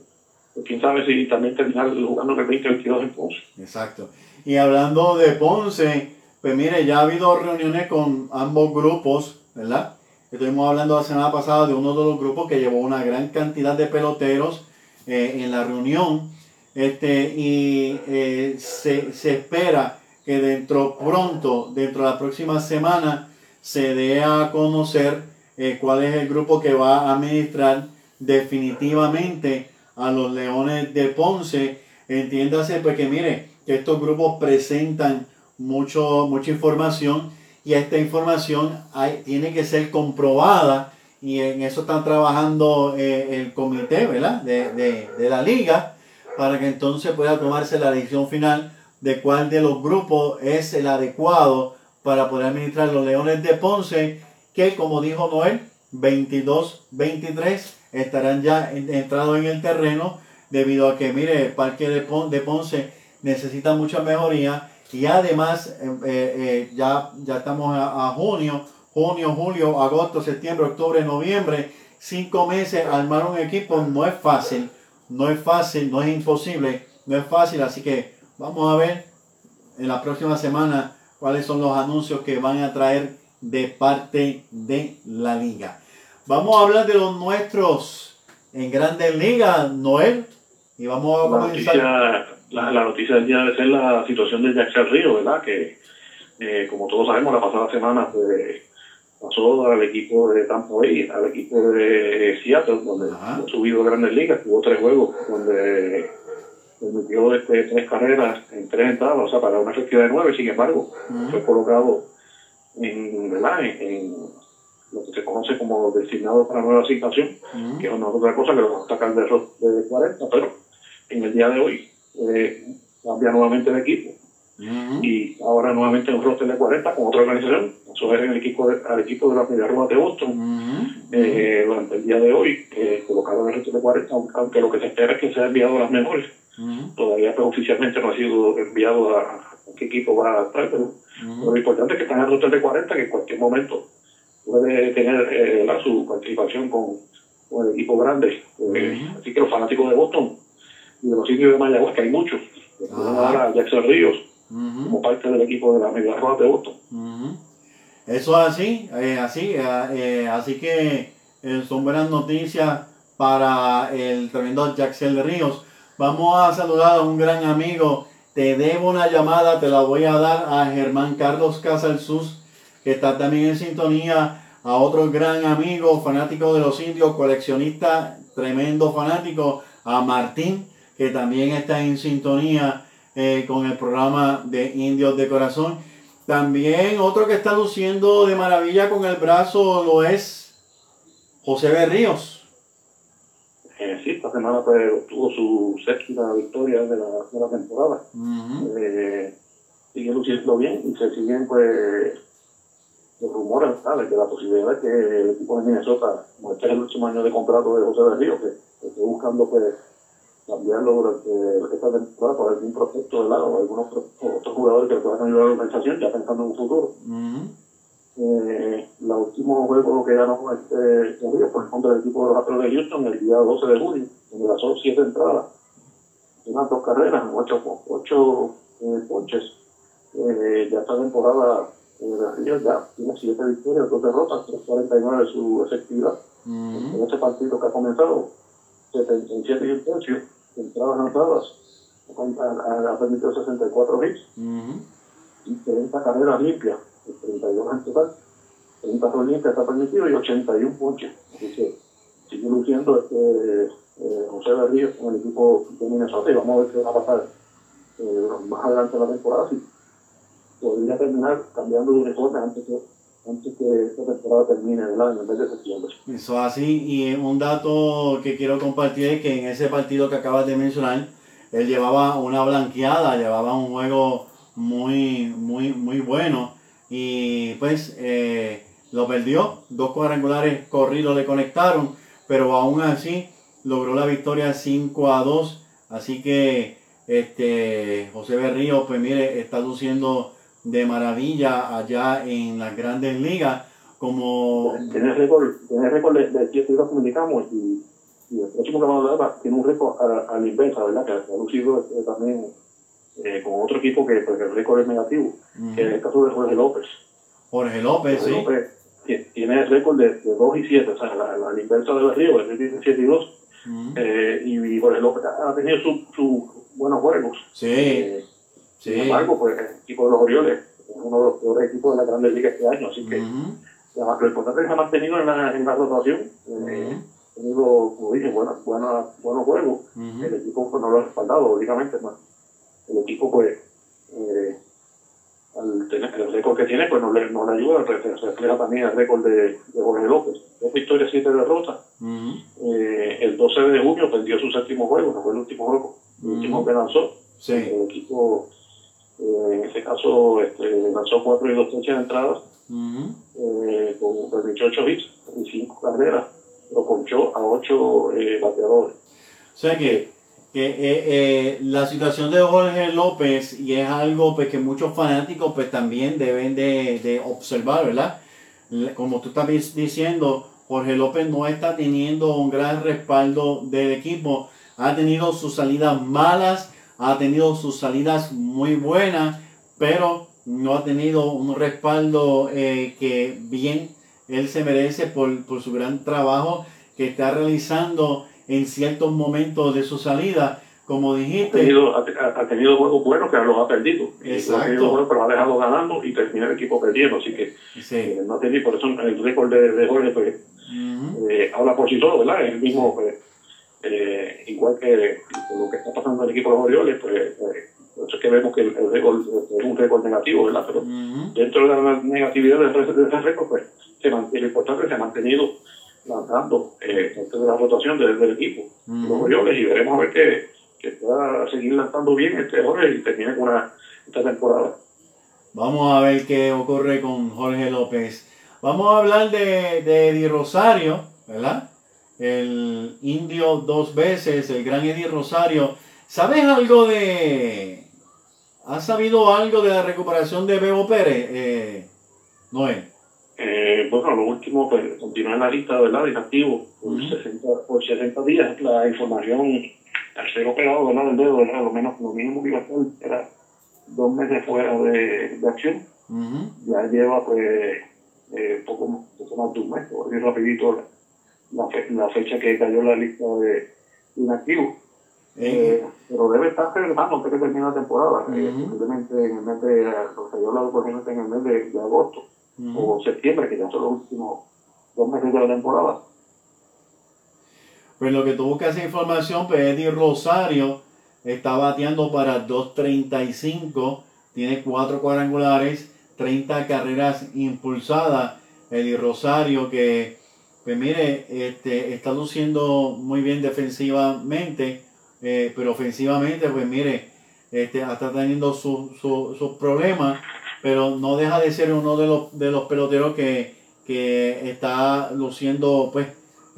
pues, quién sabe si también terminar jugando en el 2022 en Ponce. Exacto. Y hablando de Ponce, pues mire, ya ha habido reuniones con ambos grupos, ¿verdad? Estuvimos hablando la semana pasada de uno de los grupos que llevó una gran cantidad de peloteros eh, en la reunión. Este, y eh, se, espera que dentro pronto, dentro de la próxima semana, se dé a conocer eh, cuál es el grupo que va a administrar definitivamente a los Leones de Ponce. Entiéndase, porque que mire, que estos grupos presentan mucho, mucha información y esta información tiene que ser comprobada y en eso están trabajando eh, el comité ¿verdad? De, de, de, la liga para que entonces pueda tomarse la decisión final de cuál de los grupos es el adecuado para poder administrar los Leones de Ponce que como dijo Noel 22-23 estarán ya entrados en el terreno debido a que mire el parque de Ponce necesita mucha mejoría. Y además eh, eh, eh, ya, ya estamos a, junio, junio, julio, agosto, septiembre, octubre, noviembre, cinco meses, armar un equipo no es fácil, no es fácil, no es imposible, no es fácil, así que vamos a ver en la próxima semana cuáles son los anuncios que van a traer de parte de la liga. Vamos a hablar de los nuestros en Grandes Ligas, Noel, y vamos a comenzar la, la, noticia del día debe ser la situación de Jackson Río, ¿verdad? Que, eh, como todos sabemos, la pasada semana pues, pasó al equipo de Tampa Bay, al equipo de Seattle, donde ha subido grandes ligas, tuvo tres juegos, donde permitió este, tres carreras en tres entradas, o sea, para una efectividad de nueve, sin embargo, fue colocado en, ¿verdad? En, lo que se conoce como designado para nueva asignación, que es otra cosa que lo vamos a sacar de, de 40, pero en el día de hoy eh, cambia nuevamente de equipo. Y ahora nuevamente un roster de 40 con otra organización. Eso es el equipo de, al equipo de la Media de Boston. eh, durante el día de hoy, eh, colocaron el roster de 40, aunque lo que se espera es que sea enviado a las mejores. Todavía pues, oficialmente no ha sido enviado a, qué equipo va a estar, pero lo importante es que están en el roster de 40, que en cualquier momento puede tener eh, su participación con, con, el equipo grande. Eh, así que los fanáticos de Boston de los sitios de Mayagüez, que hay muchos, que a Jackson Ríos como parte del equipo de la Mega Roja de Boston. Eso es así, eh, así, así que son buenas noticias para el tremendo Jackson Ríos. Vamos a saludar a un gran amigo. Te debo una llamada, te la voy a dar a Germán Carlos Casalsus que está también en sintonía, a otro gran amigo, fanático de los indios, coleccionista, tremendo fanático, a Martín, que también está en sintonía eh, con el programa de Indios de Corazón. También otro que está luciendo de maravilla con el brazo lo es José Berríos. Eh, sí, esta semana pues, tuvo su séptima victoria de la, de la temporada. Eh, sigue luciendo bien y se siguen pues los rumores ¿sabes? de la posibilidad de que el equipo de Minnesota, como este es el último año de contrato de José de Río, que, esté buscando pues cambiarlo durante esta temporada por algún prospecto de lado o algunos otros jugadores que puedan ayudar a la organización ya pensando en un futuro. eh, la último juego que ganó este de Río fue contra el equipo de los Astros de Houston el día 12 de junio, donde lanzó siete entradas, unas dos carreras, ocho, ocho eh, ponches. Eh, ya esta temporada Río ya tiene 7 victorias, 2 derrotas, 3.49 su efectividad. En este partido que ha comenzado, 77 y un tercio, entradas lanzadas, ha, permitido 64 hits. Y 30 carreras limpias, 32 en total, 30 rol limpias está permitido y 81 ponches. Así que sigue luciendo este eh, José Berrío con el equipo de Minnesota y vamos a ver qué va a pasar eh, más adelante en la temporada podría terminar cambiando de uniforme antes que, antes que esta temporada termine en vez de septiembre. Eso así, y un dato que quiero compartir es que en ese partido que acabas de mencionar, él llevaba una blanqueada, llevaba un juego muy, muy, muy bueno y pues eh, lo perdió, dos cuadrangulares corridos le conectaron, pero aún así logró la victoria 5 a 2, así que este José Berrío, pues mire, está luciendo de maravilla allá en las grandes ligas. Como... Tiene récord, tiene récord de, de siete comunicamos y, y, el próximo que vamos a hablar tiene un récord a, la inversa, ¿verdad? Que ha lucido eh, también eh, con otro equipo que pues, el récord es negativo, que es el caso de Jorge López. Jorge López, Jorge sí. López tiene el récord de, de, 2 y 7, o sea, la, la, inversa de Río, el tiene 7 y 2. eh, y, Jorge López ha tenido sus su buenos juegos. Sí. Sin embargo, pues el equipo de los Orioles es uno de los peores equipos de la Grandes Ligas este año, así que además, lo importante es que se ha mantenido en la, en la rotación. Eh, ha tenido, como dije, buenos juegos. El equipo pues, no lo ha respaldado, lógicamente. Pues, el equipo, pues, eh, al tener el récord que tiene, pues no le, no le ayuda. Se refleja también el récord de, de Jorge López. Dos victorias, siete derrotas. eh, el 12 de junio perdió su séptimo juego, no fue el último juego, el último que lanzó. Sí. El equipo en este caso este, lanzó cuatro y dos de entradas, eh, con 28 hits y cinco carreras, lo ponchó a ocho eh, bateadores. O sea que, que la situación de Jorge López, y es algo pues, que muchos fanáticos pues, también deben de, de observar, ¿verdad? Como tú estás diciendo, Jorge López no está teniendo un gran respaldo del equipo, ha tenido sus salidas malas ha tenido sus salidas muy buenas, pero no ha tenido un respaldo eh, que bien él se merece por, su gran trabajo que está realizando en ciertos momentos de su salida. Como dijiste. Ha tenido, ha, tenido juegos buenos que los ha perdido. Exacto. Ha tenido buenos, pero ha dejado ganando y termina el equipo perdiendo. Así que eh, no ha tenido, por eso el récord de, de Jorge pues, eh, habla por sí solo, ¿verdad? El mismo pues, eh, igual que lo que está pasando en el equipo de los Orioles, pues, pues es que vemos que el, récord es un récord negativo, ¿verdad? Pero dentro de la negatividad de, ese récord, pues se mantiene, lo importante se ha mantenido lanzando eh, dentro de la rotación del, del equipo, los Orioles, y veremos a ver que, que pueda seguir lanzando bien este Jorge y termine con una, esta temporada. Vamos a ver qué ocurre con Jorge López. Vamos a hablar de, de Eddie Rosario, ¿verdad? El indio dos veces, el gran Eddie Rosario. ¿Sabes algo de... ¿Has sabido algo de la recuperación de Bebo Pérez, eh, Noel? Eh, bueno, lo último, pues continuar en la lista, ¿verdad? Inactivo por, 60, por 60 días. La información al ser operado, ¿verdad? Del dedo, ¿verdad? Lo, menos, lo mínimo que iba a hacer era dos meses fuera de, de acción. Ya lleva, pues, eh, poco, poco más de un mes, rapidito la, la, fe- la fecha que cayó la lista de inactivos. Eh, Eh, pero debe estar regresando antes que termine la temporada, eh, Ujú. posiblemente en el mes de, lo que yo hablado posiblemente en el mes de, de agosto o septiembre, que ya son los últimos dos meses de la temporada. Pues lo que tú buscas esa información, pues Eddie Rosario está bateando para 2.35, tiene cuatro cuadrangulares, 30 carreras impulsadas. Eddie Rosario que, pues mire, este, está luciendo muy bien defensivamente, eh, pero ofensivamente, pues mire, este, está teniendo su- su- sus problemas, pero no deja de ser uno de los, de los peloteros que, que está luciendo, pues,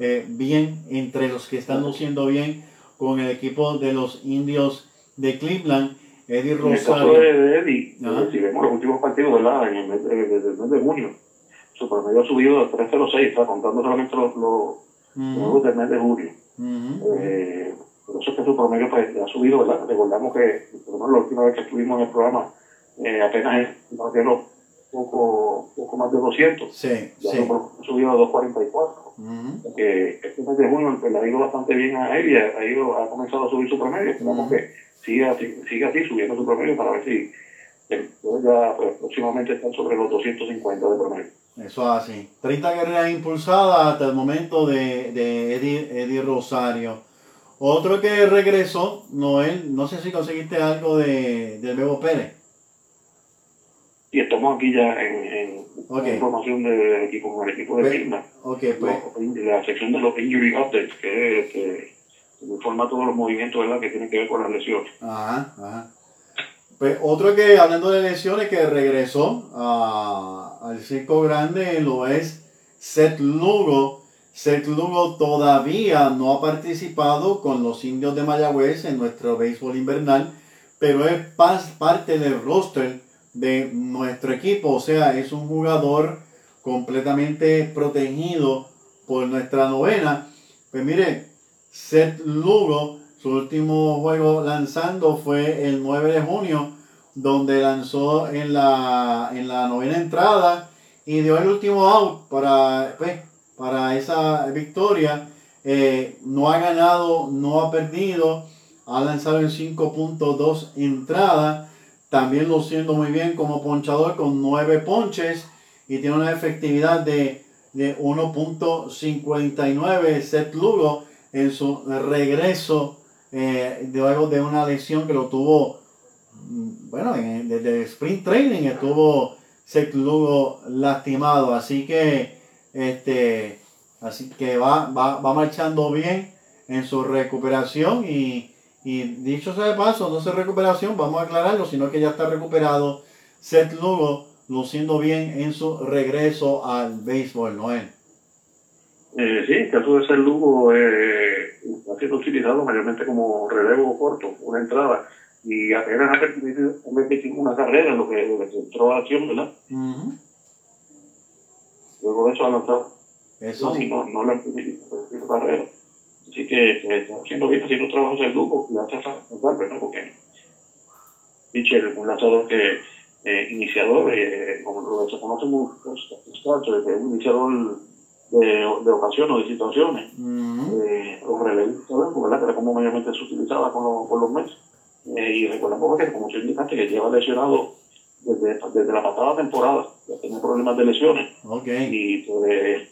eh, bien entre los que están luciendo bien con el equipo de los indios de Cleveland, Eddie Rosario. de Eddie, si vemos los últimos partidos, ¿verdad? En el mes de junio, su promedio ha subido a 3.06, está contando solamente los, los juegos del mes de junio. ujú, Eh, por eso es que su promedio pues, ha subido, ¿verdad? Recordamos que, por lo menos la última vez que estuvimos en el programa, eh, apenas batieron poco, poco más de 200. Sí, Ya sí. ha subido a 244. Ujú, que este mes de junio pues, le ha ido bastante bien a él y ha, ha ido, ha comenzado a subir su promedio. Esperamos que siga, así- siga así subiendo su promedio para ver si eh, ya pues, próximamente estar sobre los 250 de promedio. Eso así. 30 carreras impulsadas hasta el momento de, de Eddie, Eddie Rosario. Otro que regresó, Noel, no sé si conseguiste algo de, de Bebo Pérez. Y estamos aquí ya en, en información del equipo, con el equipo de Pues, Cleveland. Ok, pues. La sección de los injury updates, que es que informa todos los movimientos ¿verdad? que tienen que ver con las lesiones. Ajá, ajá. Pues otro que, hablando de lesiones, que regresó a- al circo grande lo es Seth Lugo. Seth Lugo todavía no ha participado con los indios de Mayagüez en nuestro béisbol invernal, pero es parte del roster de nuestro equipo. O sea, es un jugador completamente protegido por nuestra novena. Pues mire, Seth Lugo, su último juego lanzando fue el 9 de junio, donde lanzó en la, en la novena entrada y dio el último out para, pues, para esa victoria. Eh, no ha ganado, no ha perdido, ha lanzado en 5.2 entradas, también luciendo muy bien como ponchador con 9 ponches y tiene una efectividad de, de 1.59 Seth Lugo en su regreso eh, luego de una lesión que lo tuvo, bueno, en- desde el sprint training estuvo Seth Lugo lastimado, así que este, así que va, va, va marchando bien en su recuperación y, y dicho sea de paso, no es recuperación, vamos a aclararlo, sino que ya está recuperado Seth Lugo luciendo bien en su regreso al béisbol, Noel. Eh, sí, el caso de ser Lugo eh, está siendo utilizado mayormente como relevo corto, una entrada, y apenas ha permitido una carrera en lo que, lo que se entró a acción, ¿verdad? Luego de eso ha lanzado Eso sí. no, no le han permitir carrera. Así que, que está haciendo bien, haciendo un trabajo de Lugo, le hace falta, ¿verdad? Porque Pitcher es un lanzador que eh, iniciador, eh, como lo se conoce es un iniciador de, de ocasiones o de situaciones. Ujú, eh, los relevistas, ¿verdad? Que era como mayormente se utilizaba con los, con los meses. Eh, y recordamos que, como tú indicaste, que lleva lesionado desde, desde la pasada temporada, ya tiene problemas de lesiones Ok. y pues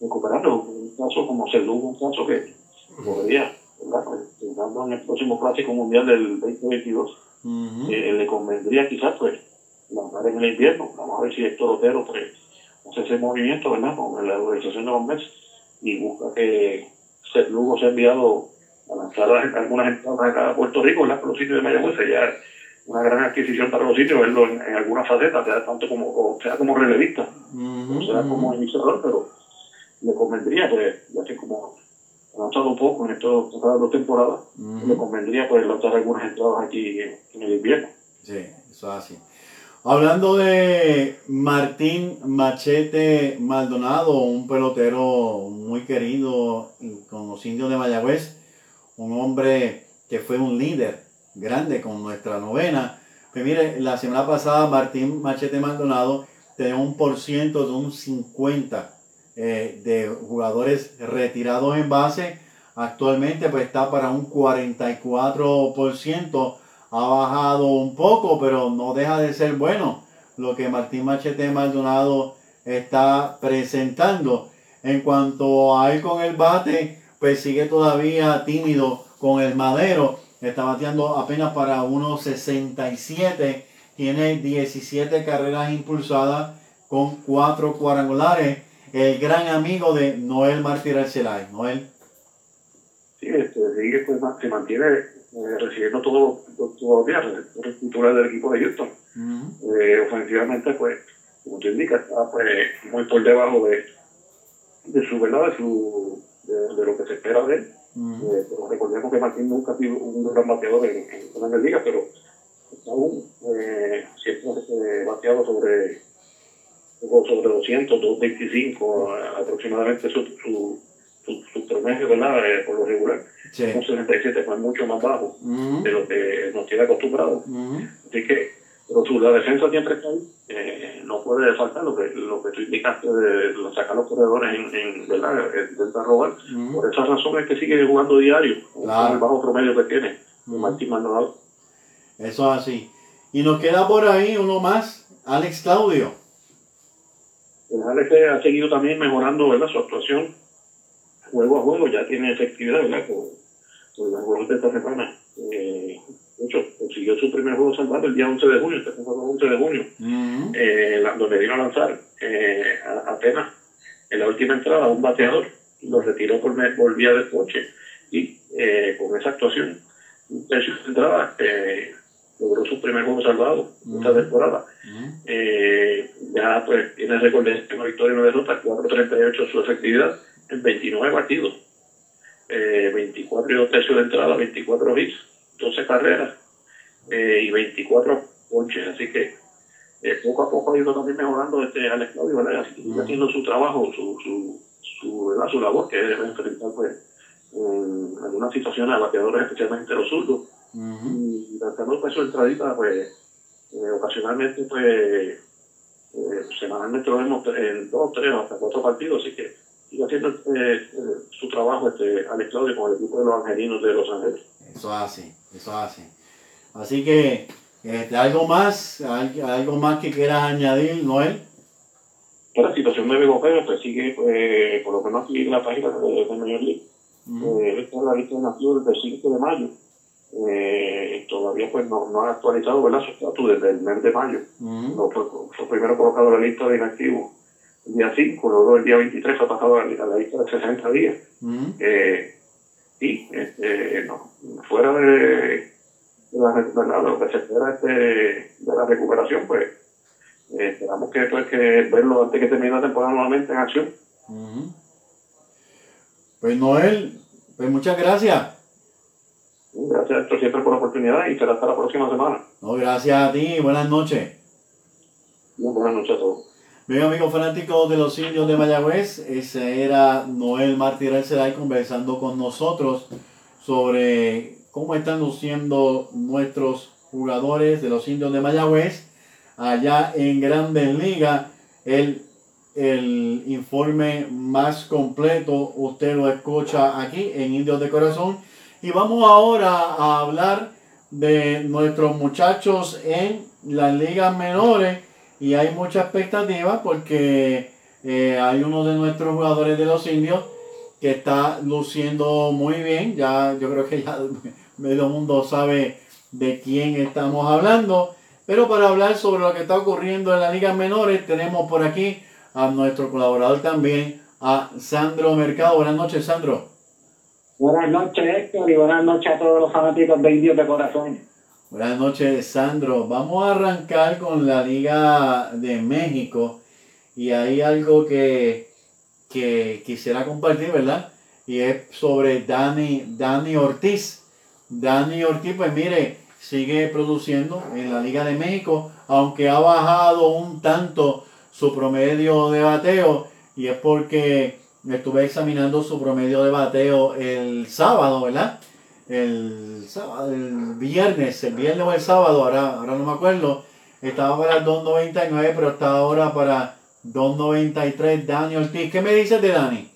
recuperando un caso como Cerdugo, un caso que podría, ¿verdad? Pensando en el próximo clásico mundial del 2022, Ujú. eh, le convendría quizás pues lanzar en el invierno. Vamos a ver si Héctor Otero pues, hace ese movimiento, ¿verdad? Con la organización de los meses y busca que Seth Lugo sea enviado lanzar algunas entradas acá a Puerto Rico, ¿verdad? Por los sitios de Mayagüez, sería una gran adquisición para los sitios, verlo en, en alguna faceta, sea tanto como, o sea como relevista, Ujú, o sea como iniciador, pero le convendría, pues, ya que como ha lanzado un poco en estos estas dos temporadas, le Ujú. convendría pues lanzar algunas entradas aquí en, en el invierno. Sí, eso es así. Hablando de Martín Machete Maldonado, un pelotero muy querido con los indios de Mayagüez, un hombre que fue un líder grande con nuestra novena. Pues mire, la semana pasada Martín Machete Maldonado tenía un por ciento de un 50 eh, de jugadores retirados en base. Actualmente pues está para un 44% ha bajado un poco, pero no deja de ser bueno lo que Martín Machete Maldonado está presentando. En cuanto a él con el bate, pues sigue todavía tímido con el madero. Está bateando apenas para 1.67. Tiene 17 carreras impulsadas con 4 cuadrangulares. El gran amigo de Noel Martínez Arcelay. Noel. Sí, este, sigue, pues, se mantiene eh, recibiendo todos los días la estructura del equipo de Houston. eh, ofensivamente, pues, como tú indicas, está pues, muy por debajo de, de su verdad, de, su, de, de lo que se espera de él. eh, pero recordemos que Martín nunca ha sido un gran bateador en, en la liga, pero aún eh, siempre eh, bateado sobre, sobre 200, 225 aproximadamente su, su, su, su promedio, ¿verdad? Eh, por lo regular. Sí. Un 67 fue mucho más bajo de lo que nos tiene acostumbrado. Así que, pero su, la defensa siempre está ahí. Eh, no puede faltar lo que, lo que tú indicaste de sacar los corredores en, en ¿verdad? Intentar robar. Ujú. Por esa razón es que sigue jugando diario, Claro. con el bajo promedio que tiene, Ujú. Martín Maldonado. Eso es así. Y nos queda por ahí uno más, Alex Claudio. El Alex ha seguido también mejorando ¿verdad? su actuación juego a juego, ya tiene efectividad ¿verdad? con, con los juegos de esta semana. Eh, hecho, consiguió su primer juego salvado el día 11 de junio, este fue el 11 de junio. Eh, la- donde vino a lanzar eh, a- apenas en la última entrada un bateador lo retiró por, me- por vía de coche y eh, con esa actuación un tercio de entrada eh, logró su primer juego salvado esta Ujú. temporada ya pues tiene récord de una victoria y una derrota 4.38 su efectividad en 29 partidos. Eh, 24 y 2 tercios de entrada 24 hits 12 carreras eh, y 24 ponches así que eh, poco a poco ha ido también mejorando este Alex Claudio, ¿verdad? Así que sigue haciendo su trabajo, su, su, su, ¿verdad? su labor, que es enfrentar pues, en algunas situaciones a bateadores, especialmente los zurdos, y tratando pues su entradita, pues, eh, ocasionalmente, pues, semanalmente lo vemos en dos, tres, hasta cuatro partidos, así que sigue haciendo su trabajo este Alex Claudio con el equipo de los angelinos de Los Ángeles. Eso hace, eso hace. Así que, este, algo más, Al- algo más que quieras añadir, Noel. Pero la situación de Bego Pérez, pues sigue, pues, por lo menos aquí en la página de, de Major League, Ujú. Eh, esta es la lista de desde el 5 de mayo. Eh, todavía pues no, no ha actualizado ¿verdad? su estatus desde el mes de mayo. Ujú. No, fue, fue primero colocado en la lista de inactivos el día 5, luego el día 23 fue pasado a la, a la lista de 60 días. Eh, y este, no, fuera de, de la, lo que se espera este, de la recuperación, pues eh, esperamos que, pues, que verlo antes que termine la temporada nuevamente en acción. Ujú. Pues Noel, pues muchas gracias. Gracias Héctor, siempre por la oportunidad y será hasta la próxima semana. No, gracias a ti, buenas noches. Muy buenas noches a todos. Bien, amigos fanáticos de los indios de Mayagüez, ese era Noel Martínez Celay conversando con nosotros sobre cómo están luciendo nuestros jugadores de los indios de Mayagüez allá en Grandes Ligas. El, el informe más completo usted lo escucha aquí en Indios de Corazón. Y vamos ahora a hablar de nuestros muchachos en las ligas menores y hay mucha expectativa porque eh, hay uno de nuestros jugadores de los indios que está luciendo muy bien. Ya yo creo que ya medio mundo sabe de quién estamos hablando. Pero para hablar sobre lo que está ocurriendo en las ligas menores, tenemos por aquí a nuestro colaborador también, a Sandro Mercado. Buenas noches, Sandro. Buenas noches, Héctor, y buenas noches a todos los fanáticos de Indios de Corazón. Buenas noches, Sandro. Vamos a arrancar con la Liga de México. Y hay algo que, que quisiera compartir, ¿verdad? Y es sobre Dani, Dani Ortiz. Dani Ortiz, pues mire, sigue produciendo en la Liga de México. aunque ha bajado un tanto su promedio de bateo, y es porque estuve examinando su promedio de bateo el sábado, ¿verdad? El sábado, el viernes, el viernes o el sábado, ahora, ahora no me acuerdo, estaba para 2.99, pero está ahora para 2.93 Dani Ortiz. ¿Qué me dices de Dani?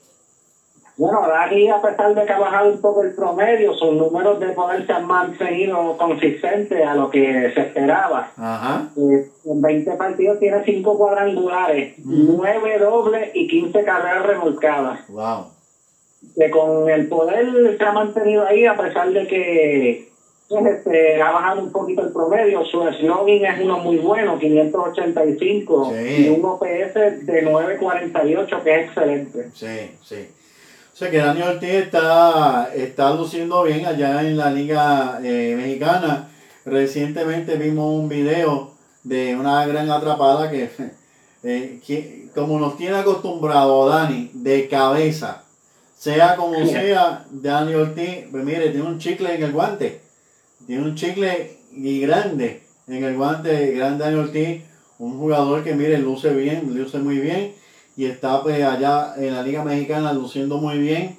Bueno, Dani, a pesar de que ha bajado un poco el promedio, sus números de poder se han mantenido consistentes a lo que se esperaba. Ajá. Eh, en 20 partidos tiene 5 cuadrangulares, 9 dobles y 15 carreras remolcadas. Wow. Que con el poder se ha mantenido ahí, a pesar de que este, ha bajado un poquito el promedio. Su slogan es uno muy bueno, 585, Sí. y un OPS de 948, que es excelente. Sí, sí. O sea que Dani Ortiz está, está luciendo bien allá en la Liga eh, Mexicana. Recientemente vimos un video de una gran atrapada que, eh, que como nos tiene acostumbrado Dani, de cabeza, sea como sea, Dani Ortiz, pues mire, tiene un chicle en el guante. Tiene un chicle y grande en el guante, grande Dani Ortiz, un jugador que mire, luce bien, luce muy bien y está pues allá en la Liga Mexicana luciendo muy bien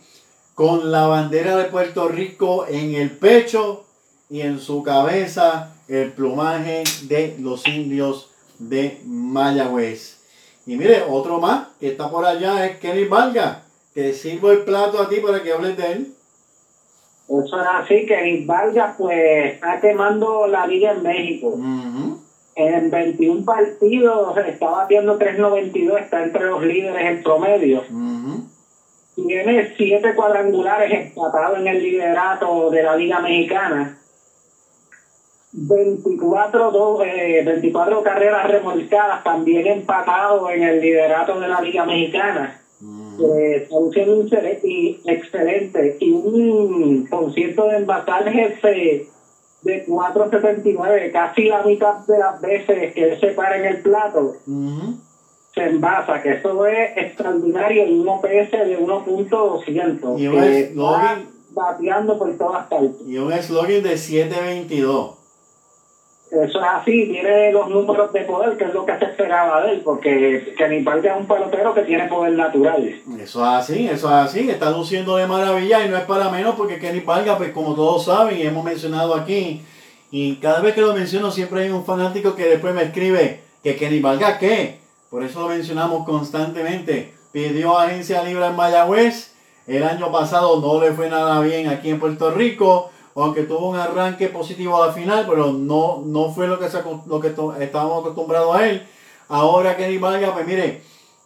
con la bandera de Puerto Rico en el pecho y en su cabeza el plumaje de los indios de Mayagüez. Y mire, otro más que está por allá es Kenny Valga, que sirvo el plato a ti para que hables de él. Eso es así, que Nick Vargas pues está quemando la liga en México. Ujú. En 21 partidos está batiendo 3.92, está entre los líderes en promedio. Tiene 7 cuadrangulares empatados en el liderato de la Liga Mexicana. 24, do- eh, 24 carreras remolcadas, también empatado en el liderato de la Liga Mexicana. Eh, excelente. Y un concierto de envasaje de, de 4.79, casi la mitad de las veces que él se para en el plato, se envasa, que eso es extraordinario y un OPS de 1.200. Y un eslogan- bateando por todas partes. Y un eslogan de 722. Eso es así, tiene los números de poder, que es lo que se esperaba de él, porque Kenny es un pelotero que tiene poder natural. Eso es así, eso es así, está luciendo de maravilla y no es para menos porque Kenny Vargas, pues como todos saben y hemos mencionado aquí, y cada vez que lo menciono siempre hay un fanático que después me escribe que Kenny Vargas qué, por eso lo mencionamos constantemente, pidió agencia libre en Mayagüez, el año pasado no le fue nada bien aquí en Puerto Rico, aunque tuvo un arranque positivo a la final, pero no, no fue lo que, se lo que estábamos acostumbrados a él. Ahora Kenny Vargas, pues mire,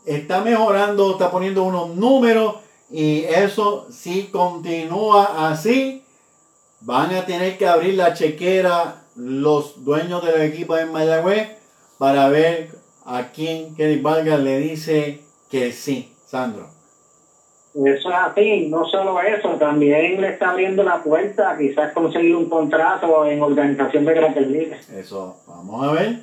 está mejorando, está poniendo unos números y eso si continúa así, van a tener que abrir la chequera los dueños del equipo en Mayagüez para ver a quién Kenny Vargas le dice que sí, Sandro. Eso es así, no solo eso, también le está abriendo la puerta quizás conseguir un contrato en organización de grandes ligas. Eso, vamos a ver,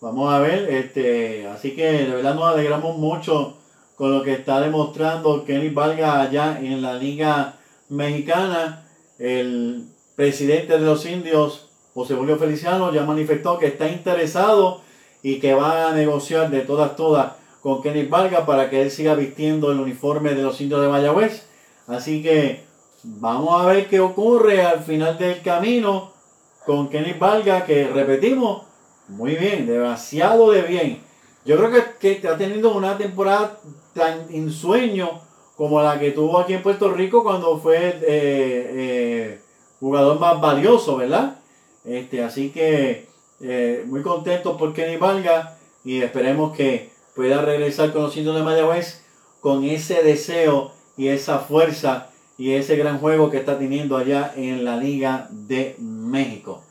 vamos a ver, este, así que de verdad nos alegramos mucho con lo que está demostrando Kenny Vargas allá en la Liga Mexicana. El presidente de los indios, José Julio Feliciano, ya manifestó que está interesado y que va a negociar de todas, todas con Kenny Vargas para que él siga vistiendo el uniforme de los indios de Mayagüez. Así que vamos a ver qué ocurre al final del camino con Kenny Vargas, que repetimos, muy bien, demasiado de bien. Yo creo que, que está teniendo una temporada tan ensueño como la que tuvo aquí en Puerto Rico cuando fue eh, eh, jugador más valioso, ¿verdad? Este, así que eh, muy contento por Kenny Vargas y esperemos que pueda regresar con los indios de Mayagüez con ese deseo y esa fuerza y ese gran juego que está teniendo allá en la Liga de México.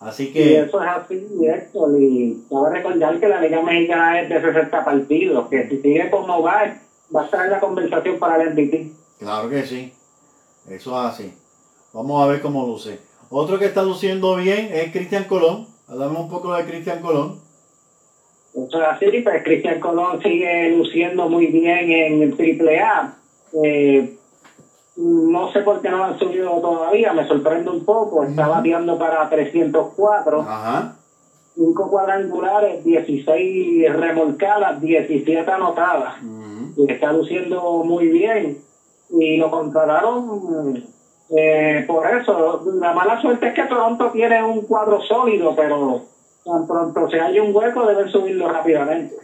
Así Y que eso es así, Héctor, y cabe recordar que la Liga Mexicana es de 60 partidos, que si sigue como va, va a estar en la conversación para el MVP. Claro que sí. Eso es así. Vamos a ver cómo luce. Otro que está luciendo bien es Cristian Colón. Hablamos un poco de Cristian Colón. Así, pues Cristian Colón sigue luciendo muy bien en el Triple A. Eh, no sé por qué no lo han subido todavía, me sorprende un poco. Está bateando para 304 Ajá. 5 cuadrangulares, 16 remolcadas, 17 anotadas. Y está luciendo muy bien. Y lo contrataron eh, por eso. La mala suerte es que Toronto tiene un cuadro sólido, pero tan pronto se haya un hueco deben subirlo rápidamente.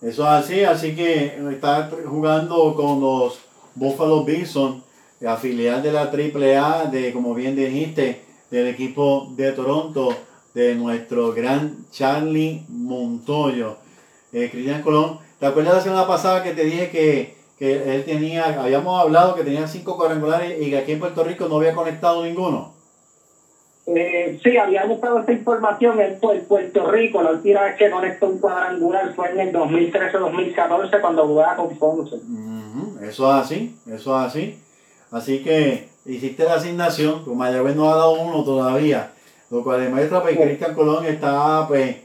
Eso es así, así que está jugando con los Buffalo Bison, la de la AAA, de como bien dijiste, del equipo de Toronto, de nuestro gran Charlie Montoyo. Eh, Cristian Colón, ¿te acuerdas la semana pasada que te dije que, que él tenía, habíamos hablado que tenía cinco cuadrangulares y que aquí en Puerto Rico no había conectado ninguno? Eh, sí, había buscado esta información en Puerto Rico. La última vez que conectó un cuadrangular fue en el 2013-2014 cuando jugaba con Ponce. Eso es así, eso es así. Así que hiciste la asignación, como Mayagüez no ha dado uno todavía, lo cual demuestra pues, que Cristian Colón está pues,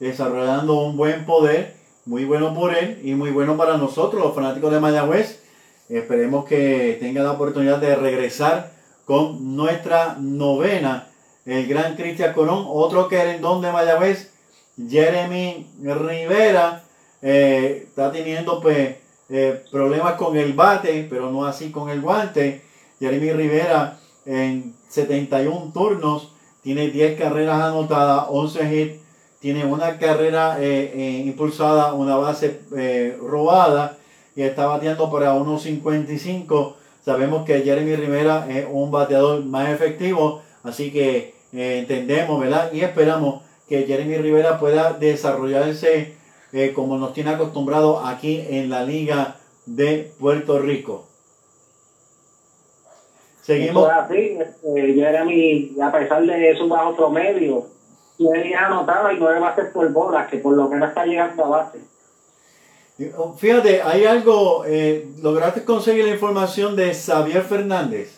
desarrollando un buen poder, muy bueno por él y muy bueno para nosotros, los fanáticos de Mayagüez. Esperemos que tenga la oportunidad de regresar con nuestra novena el gran Cristian Colón, otro querendón de Mayagüez, Jeremy Rivera, eh, está teniendo pues eh, problemas con el bate, pero no así con el guante. Jeremy Rivera en 71 turnos, tiene 10 carreras anotadas, 11 hits, tiene una carrera eh, impulsada, una base robada y está bateando para 1.55. Sabemos que Jeremy Rivera es un bateador más efectivo, así que eh, entendemos, ¿verdad? Y esperamos que Jeremy Rivera pueda desarrollarse eh, como nos tiene acostumbrado aquí en la Liga de Puerto Rico. Seguimos. así, este, Jeremy, a pesar de su bajo promedio, tiene anotado y nueve bases por bolas, que por lo menos está llegando a base. Fíjate, hay algo, eh, lograste conseguir la información de Xavier Fernández.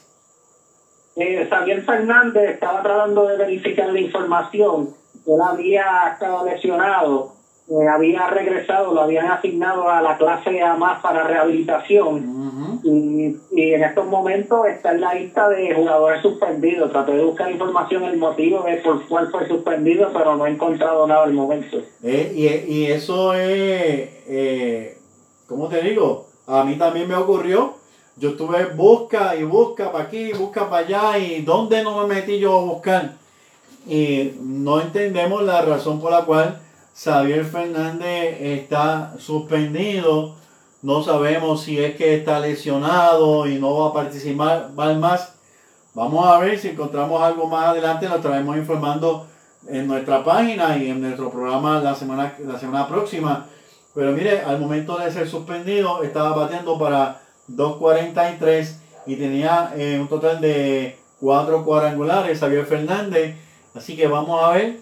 Eh, Xavier Fernández estaba tratando de verificar la información. Él había estado lesionado, eh, había regresado, lo habían asignado a la clase A más para rehabilitación. y, en estos momentos está en la lista de jugadores suspendidos. Traté de buscar información, el motivo de por cuál fue suspendido, pero no he encontrado nada al momento. Eh, y, y, eso es, eh, ¿cómo te digo? A mí también me ocurrió yo estuve busca y busca para aquí, busca para allá y dónde no me metí yo a buscar. Y no entendemos la razón por la cual Xavier Fernández está suspendido. No sabemos si es que está lesionado y no va a participar más. Vamos a ver si encontramos algo más adelante. Lo estaremos informando en nuestra página y en nuestro programa la semana, la semana próxima. Pero mire, al momento de ser suspendido, estaba batiendo para 2.43 y tenía eh, un total de 4 cuadrangulares, Xavier Fernández. Así que vamos a ver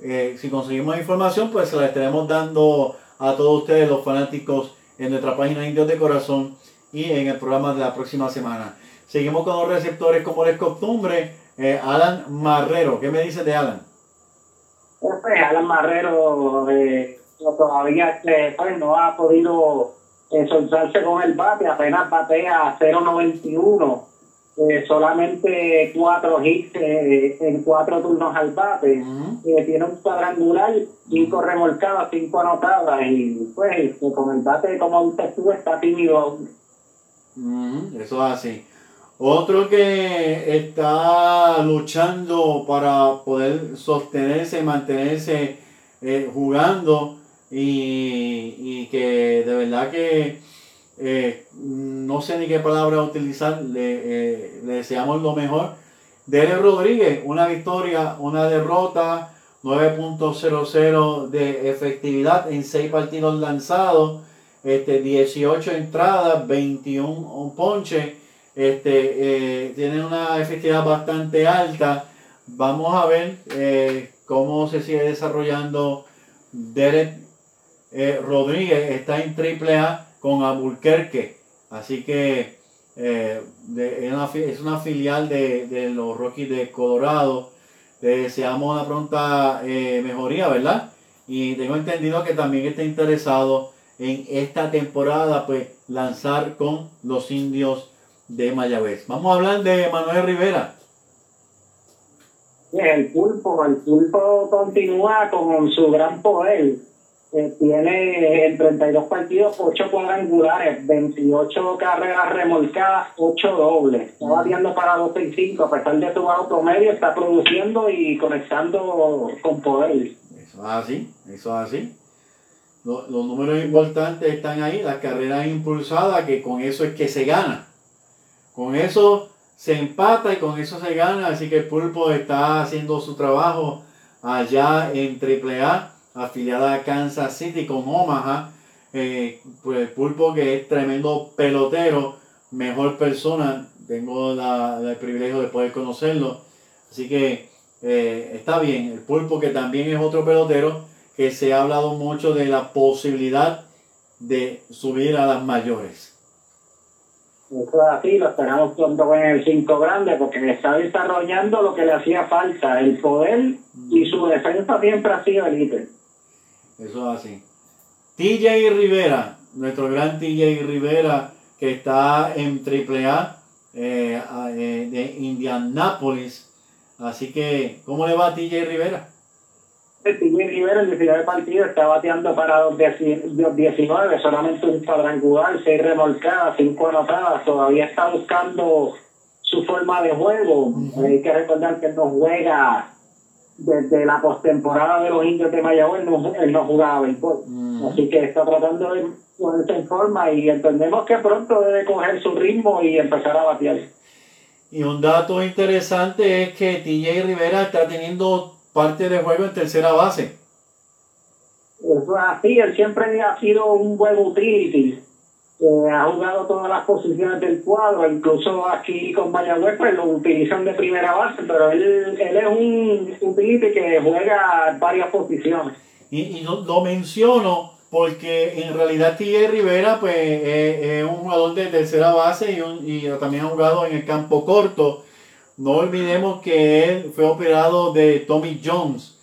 eh, si conseguimos información, pues se la estaremos dando a todos ustedes, los fanáticos, en nuestra página Indios de Corazón y en el programa de la próxima semana. Seguimos con los receptores como es costumbre. Eh, Alan Marrero, ¿qué me dice de Alan? Pues, Alan Marrero todavía este, pues, no ha podido soltarse con el bate, apenas batea 0.91, eh, solamente cuatro hits eh, en cuatro turnos al bate, eh, tiene un cuadrangular, cinco remolcadas, cinco anotadas, y pues con el bate, como usted tú, está tímido. Eso es así. Otro que está luchando para poder sostenerse mantenerse jugando y, que de verdad que eh, no sé ni qué palabra utilizar, le, eh, le deseamos lo mejor. Dele Rodríguez, una victoria, una derrota, 9.00 de efectividad en 6 partidos lanzados, este, 18 entradas, 21 ponches, este, eh, tiene una efectividad bastante alta. Vamos a ver cómo se sigue desarrollando Derek eh, Rodríguez está en triple A con Albuquerque. Así que eh, es, una, filial de, los Rockies de Colorado. Le deseamos una pronta eh, mejoría, ¿verdad? Y tengo entendido que también está interesado en esta temporada, pues lanzar con los indios de Mayagüez. Vamos a hablar de Manuel Rivera. el pulpo, el pulpo continúa con su gran poder. Eh, tiene en 32 partidos 8 cuadrangulares, 28 carreras remolcadas, 8 dobles. Está bateando para 12 y 5, a pesar de su bajo promedio, está produciendo y conectando con poder. Eso es así, eso es así. Los, los números importantes están ahí, las carreras impulsadas, que con eso es que se gana. Con eso se empata y con eso se gana. Así que el Pulpo está haciendo su trabajo allá en AAA, afiliada a Kansas City con Omaha. Eh, pues Pulpo que es tremendo pelotero, mejor persona. Tengo la- el privilegio de poder conocerlo. Así que eh, está bien. El Pulpo que también es otro pelotero que se ha hablado mucho de la posibilidad de subir a las mayores. Eso es así, lo esperamos pronto en el 5 grande porque está desarrollando lo que le hacía falta, el poder y su defensa siempre ha sido elite. Eso es así. TJ Rivera, nuestro gran TJ Rivera, que está en AAA eh, a- eh, de Indianápolis. Así que, ¿cómo le va a TJ Rivera? El TJ Rivera en 19 partidos está bateando para 2.19, solamente un cuadrangular, 6 remolcadas, 5 anotadas. Todavía está buscando su forma de juego. Hay que recordar que no juega desde la postemporada de los indios de Mayagüez, no, él no jugaba béisbol. Mm. Así que está tratando de ponerse en forma y entendemos que pronto debe coger su ritmo y empezar a batear. Y un dato interesante es que TJ Rivera está teniendo parte de juego en tercera base. Eso es así, él siempre ha sido un buen utility. Eh, ha jugado todas las posiciones del cuadro, incluso aquí con Mayagüez pues lo utilizan de primera base, pero él, él es un utility que juega varias posiciones. Y, y lo, lo menciono porque en realidad TJ Rivera pues eh, es un jugador de tercera base y, un- y también ha jugado en el campo corto. No olvidemos que él fue operado de Tommy Jones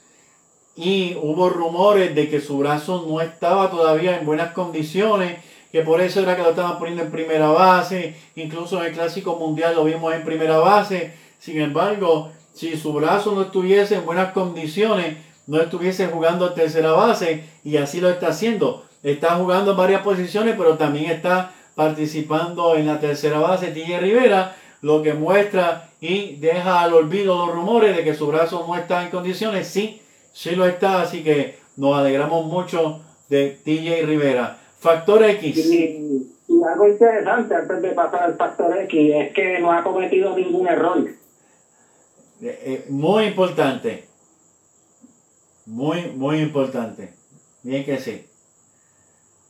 y hubo rumores de que su brazo no estaba todavía en buenas condiciones, que por eso era que lo estaban poniendo en primera base, incluso en el Clásico Mundial lo vimos en primera base. Sin embargo, si su brazo no estuviese en buenas condiciones, no estuviese jugando a tercera base y así lo está haciendo. Está jugando en varias posiciones, pero también está participando en la tercera base TJ Rivera, lo que muestra y deja al olvido los rumores de que su brazo no está en condiciones. Sí, sí lo está, así que nos alegramos mucho de TJ Rivera. Factor X. Y, y algo interesante antes de pasar al factor X es que no ha cometido ningún error. Eh, eh, muy importante. Muy, muy importante. Bien que sí.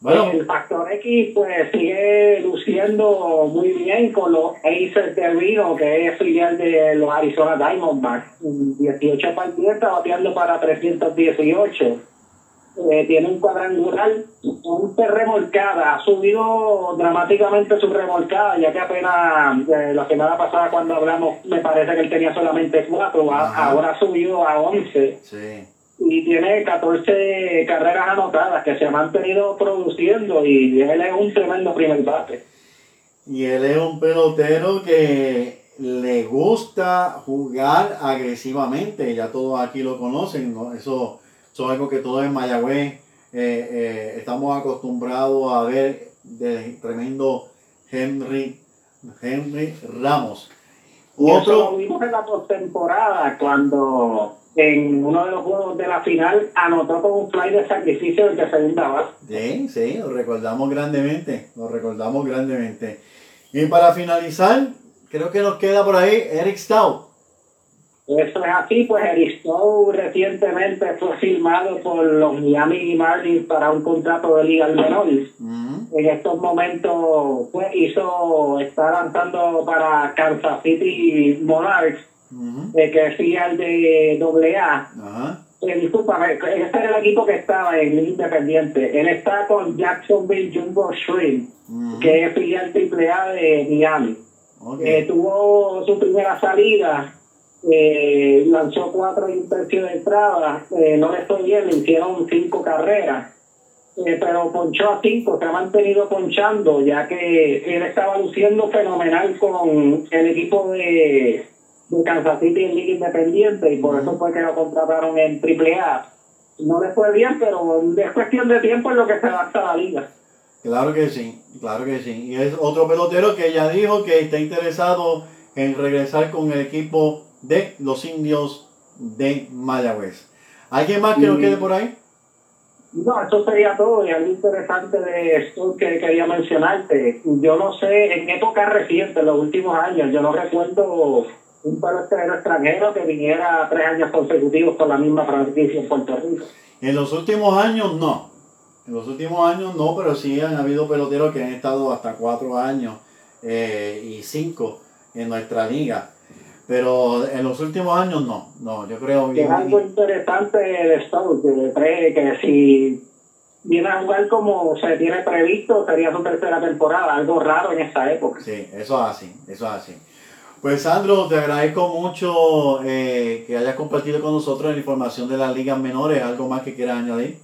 Bueno, El factor X pues sigue luciendo muy bien con los Aces de Reno, que es filial de los Arizona Diamondbacks. En 18 partidos está bateando para 318. Eh, tiene un cuadrangular, 11 remolcada. Ha subido dramáticamente su remolcada, ya que apenas eh, la semana pasada cuando hablamos me parece que él tenía solamente 4, Ajá. ahora ha subido a 11 sí. y tiene 14 carreras anotadas que se ha mantenido produciendo y él es un tremendo primer bate. Y él es un pelotero que le gusta jugar agresivamente. Ya todos aquí lo conocen. ¿no? Eso, es algo que todos en Mayagüez eh, eh, estamos acostumbrados a ver del tremendo Henry, Henry Ramos. Y eso lo vimos en la postemporada cuando en uno de los juegos de la final anotó con un fly de sacrificio de segunda base. sí, sí, lo recordamos grandemente. Lo recordamos grandemente. Y para finalizar, creo que nos queda por ahí Eric Stout. Eso es así, pues Eric recientemente fue firmado por los Miami Marlins para un contrato de liga menor. Ujú, en estos momentos pues hizo está lanzando para Kansas City Monarchs ujú, eh, que es filial de AA Ajá. eh, discúlpame este era el equipo que estaba en Independiente él está con Jacksonville Jumbo Shrimp ujú. que es filial AAA de Miami eh, tuvo su primera salida eh, lanzó cuatro y un tercio de entrada eh, no le fue bien le hicieron cinco carreras eh, pero ponchó a cinco, se ha mantenido ponchando, ya que él estaba luciendo fenomenal con el equipo de, de Kansas City en Liga Independiente y por eso fue que lo contrataron en AAA. No les fue bien, pero es cuestión de tiempo en lo que se adapta la liga. Claro que sí, claro que sí. Y es otro pelotero que ya dijo que está interesado en regresar con el equipo de los indios de Mayagüez. ¿Alguien más que nos quede por ahí? No, eso sería todo. Y algo interesante de esto que quería mencionarte. Yo no sé, en época reciente, en los últimos años, yo no recuerdo un pelotero extranjero que viniera tres años consecutivos con la misma franquicia en Puerto Rico. En los últimos años no. En los últimos años no, pero sí han habido peloteros que han estado hasta cuatro años eh, y cinco en nuestra liga. Pero en los últimos años no, no, yo creo que... Es algo interesante de esto, que, que si viene a jugar como se tiene previsto, sería su tercera temporada, algo raro en esta época. Sí, eso es así, eso es así. Pues Sandro, te agradezco mucho eh, que hayas compartido con nosotros la información de las ligas menores. ¿Algo más que quieras añadir?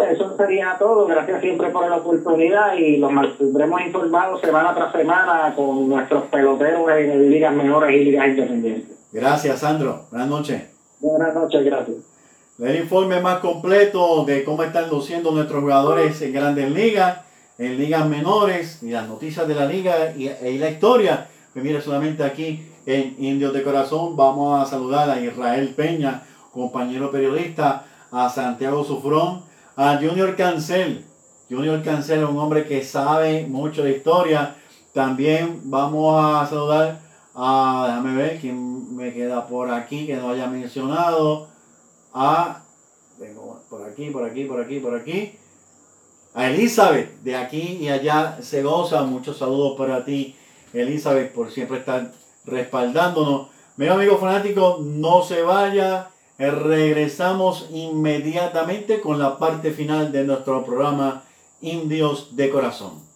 Pues eso sería todo. Gracias siempre por la oportunidad y los mantendremos informados semana tras semana con nuestros peloteros en ligas menores y ligas independientes. Gracias, Sandro. Buenas noches. Buenas noches, gracias. El informe más completo de cómo están luciendo nuestros jugadores en grandes ligas, en ligas menores, y las noticias de la liga y, y la historia. Pues mire, solamente aquí en Indios de Corazón vamos a saludar a Israel Peña, compañero periodista, a Santiago Sufrón, a Junior Cancel. Junior Cancel un hombre que sabe mucho de historia. También vamos a saludar a, déjame ver quién me queda por aquí que no haya mencionado. A, vengo por aquí, por aquí, por aquí, por aquí. A Elizabeth, de aquí y allá se. Muchos saludos para ti, Elizabeth, por siempre estar respaldándonos. Mira, amigo fanático, no se vaya. Regresamos inmediatamente con la parte final de nuestro programa Indios de Corazón.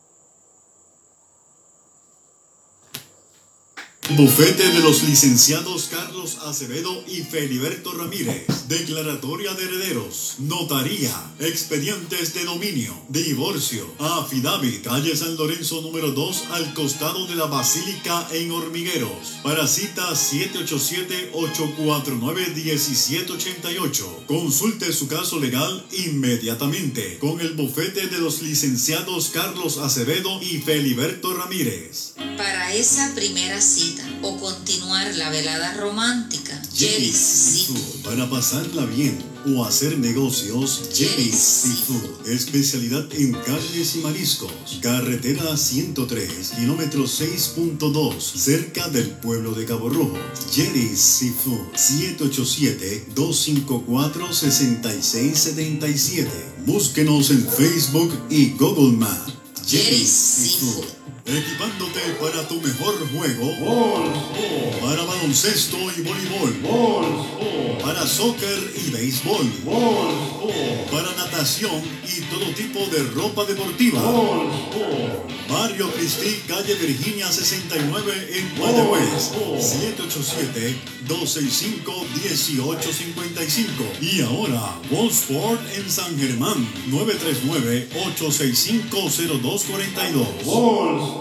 Bufete de los licenciados Carlos Acevedo y Feliberto Ramírez. Declaratoria de herederos. Notaría. Expedientes de dominio. Divorcio. Affidavit. Calle San Lorenzo número 2 al costado de la Basílica en Hormigueros. Para cita 787-849-1788. Consulte su caso legal inmediatamente con el bufete de los licenciados Carlos Acevedo y Feliberto Ramírez. Para esa primera cita o continuar la velada romántica, Jerry's Seafood. Para pasarla bien o hacer negocios, Jerry's Seafood. Especialidad en carnes y mariscos. Carretera 103, kilómetro 6.2, cerca del pueblo de Cabo Rojo. Jerry's Seafood. 787-254-6677. Búsquenos en Facebook y Google Maps. Jerry's Seafood equipándote para tu mejor juego. Para baloncesto y voleibol. Para soccer y béisbol. Para natación y todo tipo de ropa deportiva. Barrio Cristi, calle Virginia 69 en Guadalajara. 787-265-1855. Y ahora, Sport en San Germán. 939-865-0242.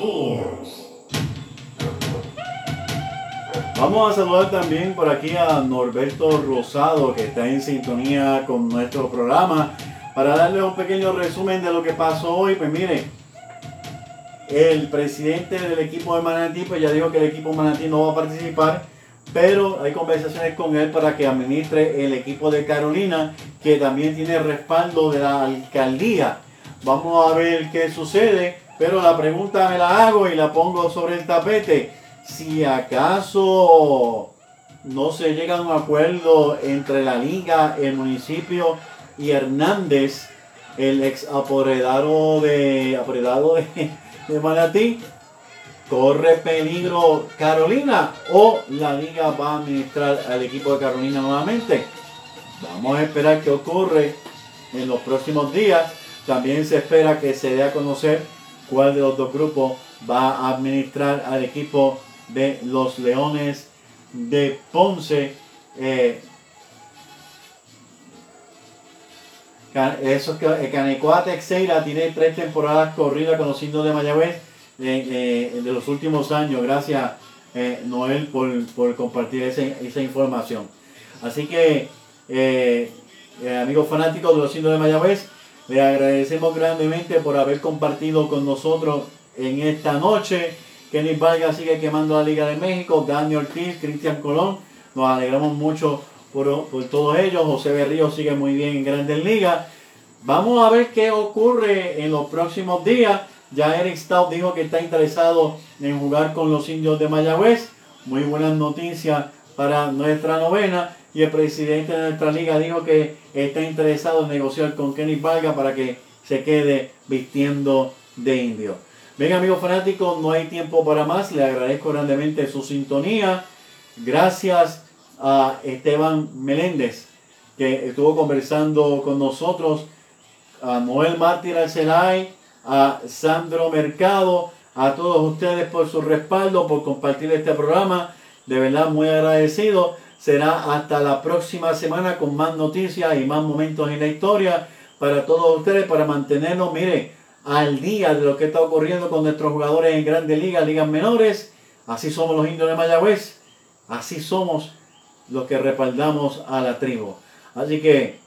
Vamos a saludar también por aquí a Norberto Rosado, que está en sintonía con nuestro programa, para darle un pequeño resumen de lo que pasó hoy. Pues mire, el presidente del equipo de Manatí, pues ya dijo que el equipo Manatí no va a participar, pero hay conversaciones con él para que administre el equipo de Carolina, que también tiene respaldo de la alcaldía. Vamos a ver qué sucede. Pero la pregunta me la hago y la pongo sobre el tapete. Si acaso no se llega a un acuerdo entre la liga, el municipio y Hernández, el ex apoderado de, apoderado de, de Manatí, corre peligro Carolina o la liga va a administrar al equipo de Carolina nuevamente. Vamos a esperar qué ocurre en los próximos días. También se espera que se dé a conocer cuál de los dos grupos va a administrar al equipo de los Leones de Ponce. Eh, eso que eh, Canecoa Texeira tiene tres temporadas corridas con los indios de Mayagüez eh, de los últimos años, gracias eh, Noel por, por compartir esa, esa información. Así que, eh, eh, amigos fanáticos de los indios de Mayagüez, le agradecemos grandemente por haber compartido con nosotros en esta noche. Kenny Vargas sigue quemando la Liga de México, Daniel Ortiz, Cristian Colón, nos alegramos mucho por, por todos ellos. José Berrío sigue muy bien en Grandes Ligas. Vamos a ver qué ocurre en los próximos días. Ya Eric Stout dijo que está interesado en jugar con los indios de Mayagüez. Muy buenas noticias para nuestra novena. Y el presidente de nuestra liga dijo que está interesado en negociar con Kenny Vargas para que se quede vistiendo de indio. Bien amigos fanáticos, no hay tiempo para más. Le agradezco grandemente su sintonía. Gracias a Esteban Meléndez que estuvo conversando con nosotros. A Noel Mártir Arcelay, a Sandro Mercado, a todos ustedes por su respaldo, por compartir este programa. De verdad muy agradecido. Será hasta la próxima semana con más noticias y más momentos en la historia para todos ustedes, para mantenernos, mire, al día de lo que está ocurriendo con nuestros jugadores en grandes ligas, ligas menores. Así somos los indios de Mayagüez. Así somos los que respaldamos a la tribu. Así que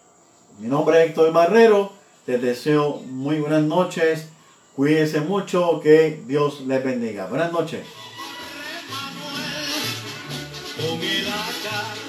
mi nombre es Héctor Marrero. Les deseo muy buenas noches. Cuídense mucho. Que Dios les bendiga. Buenas noches. Con el acá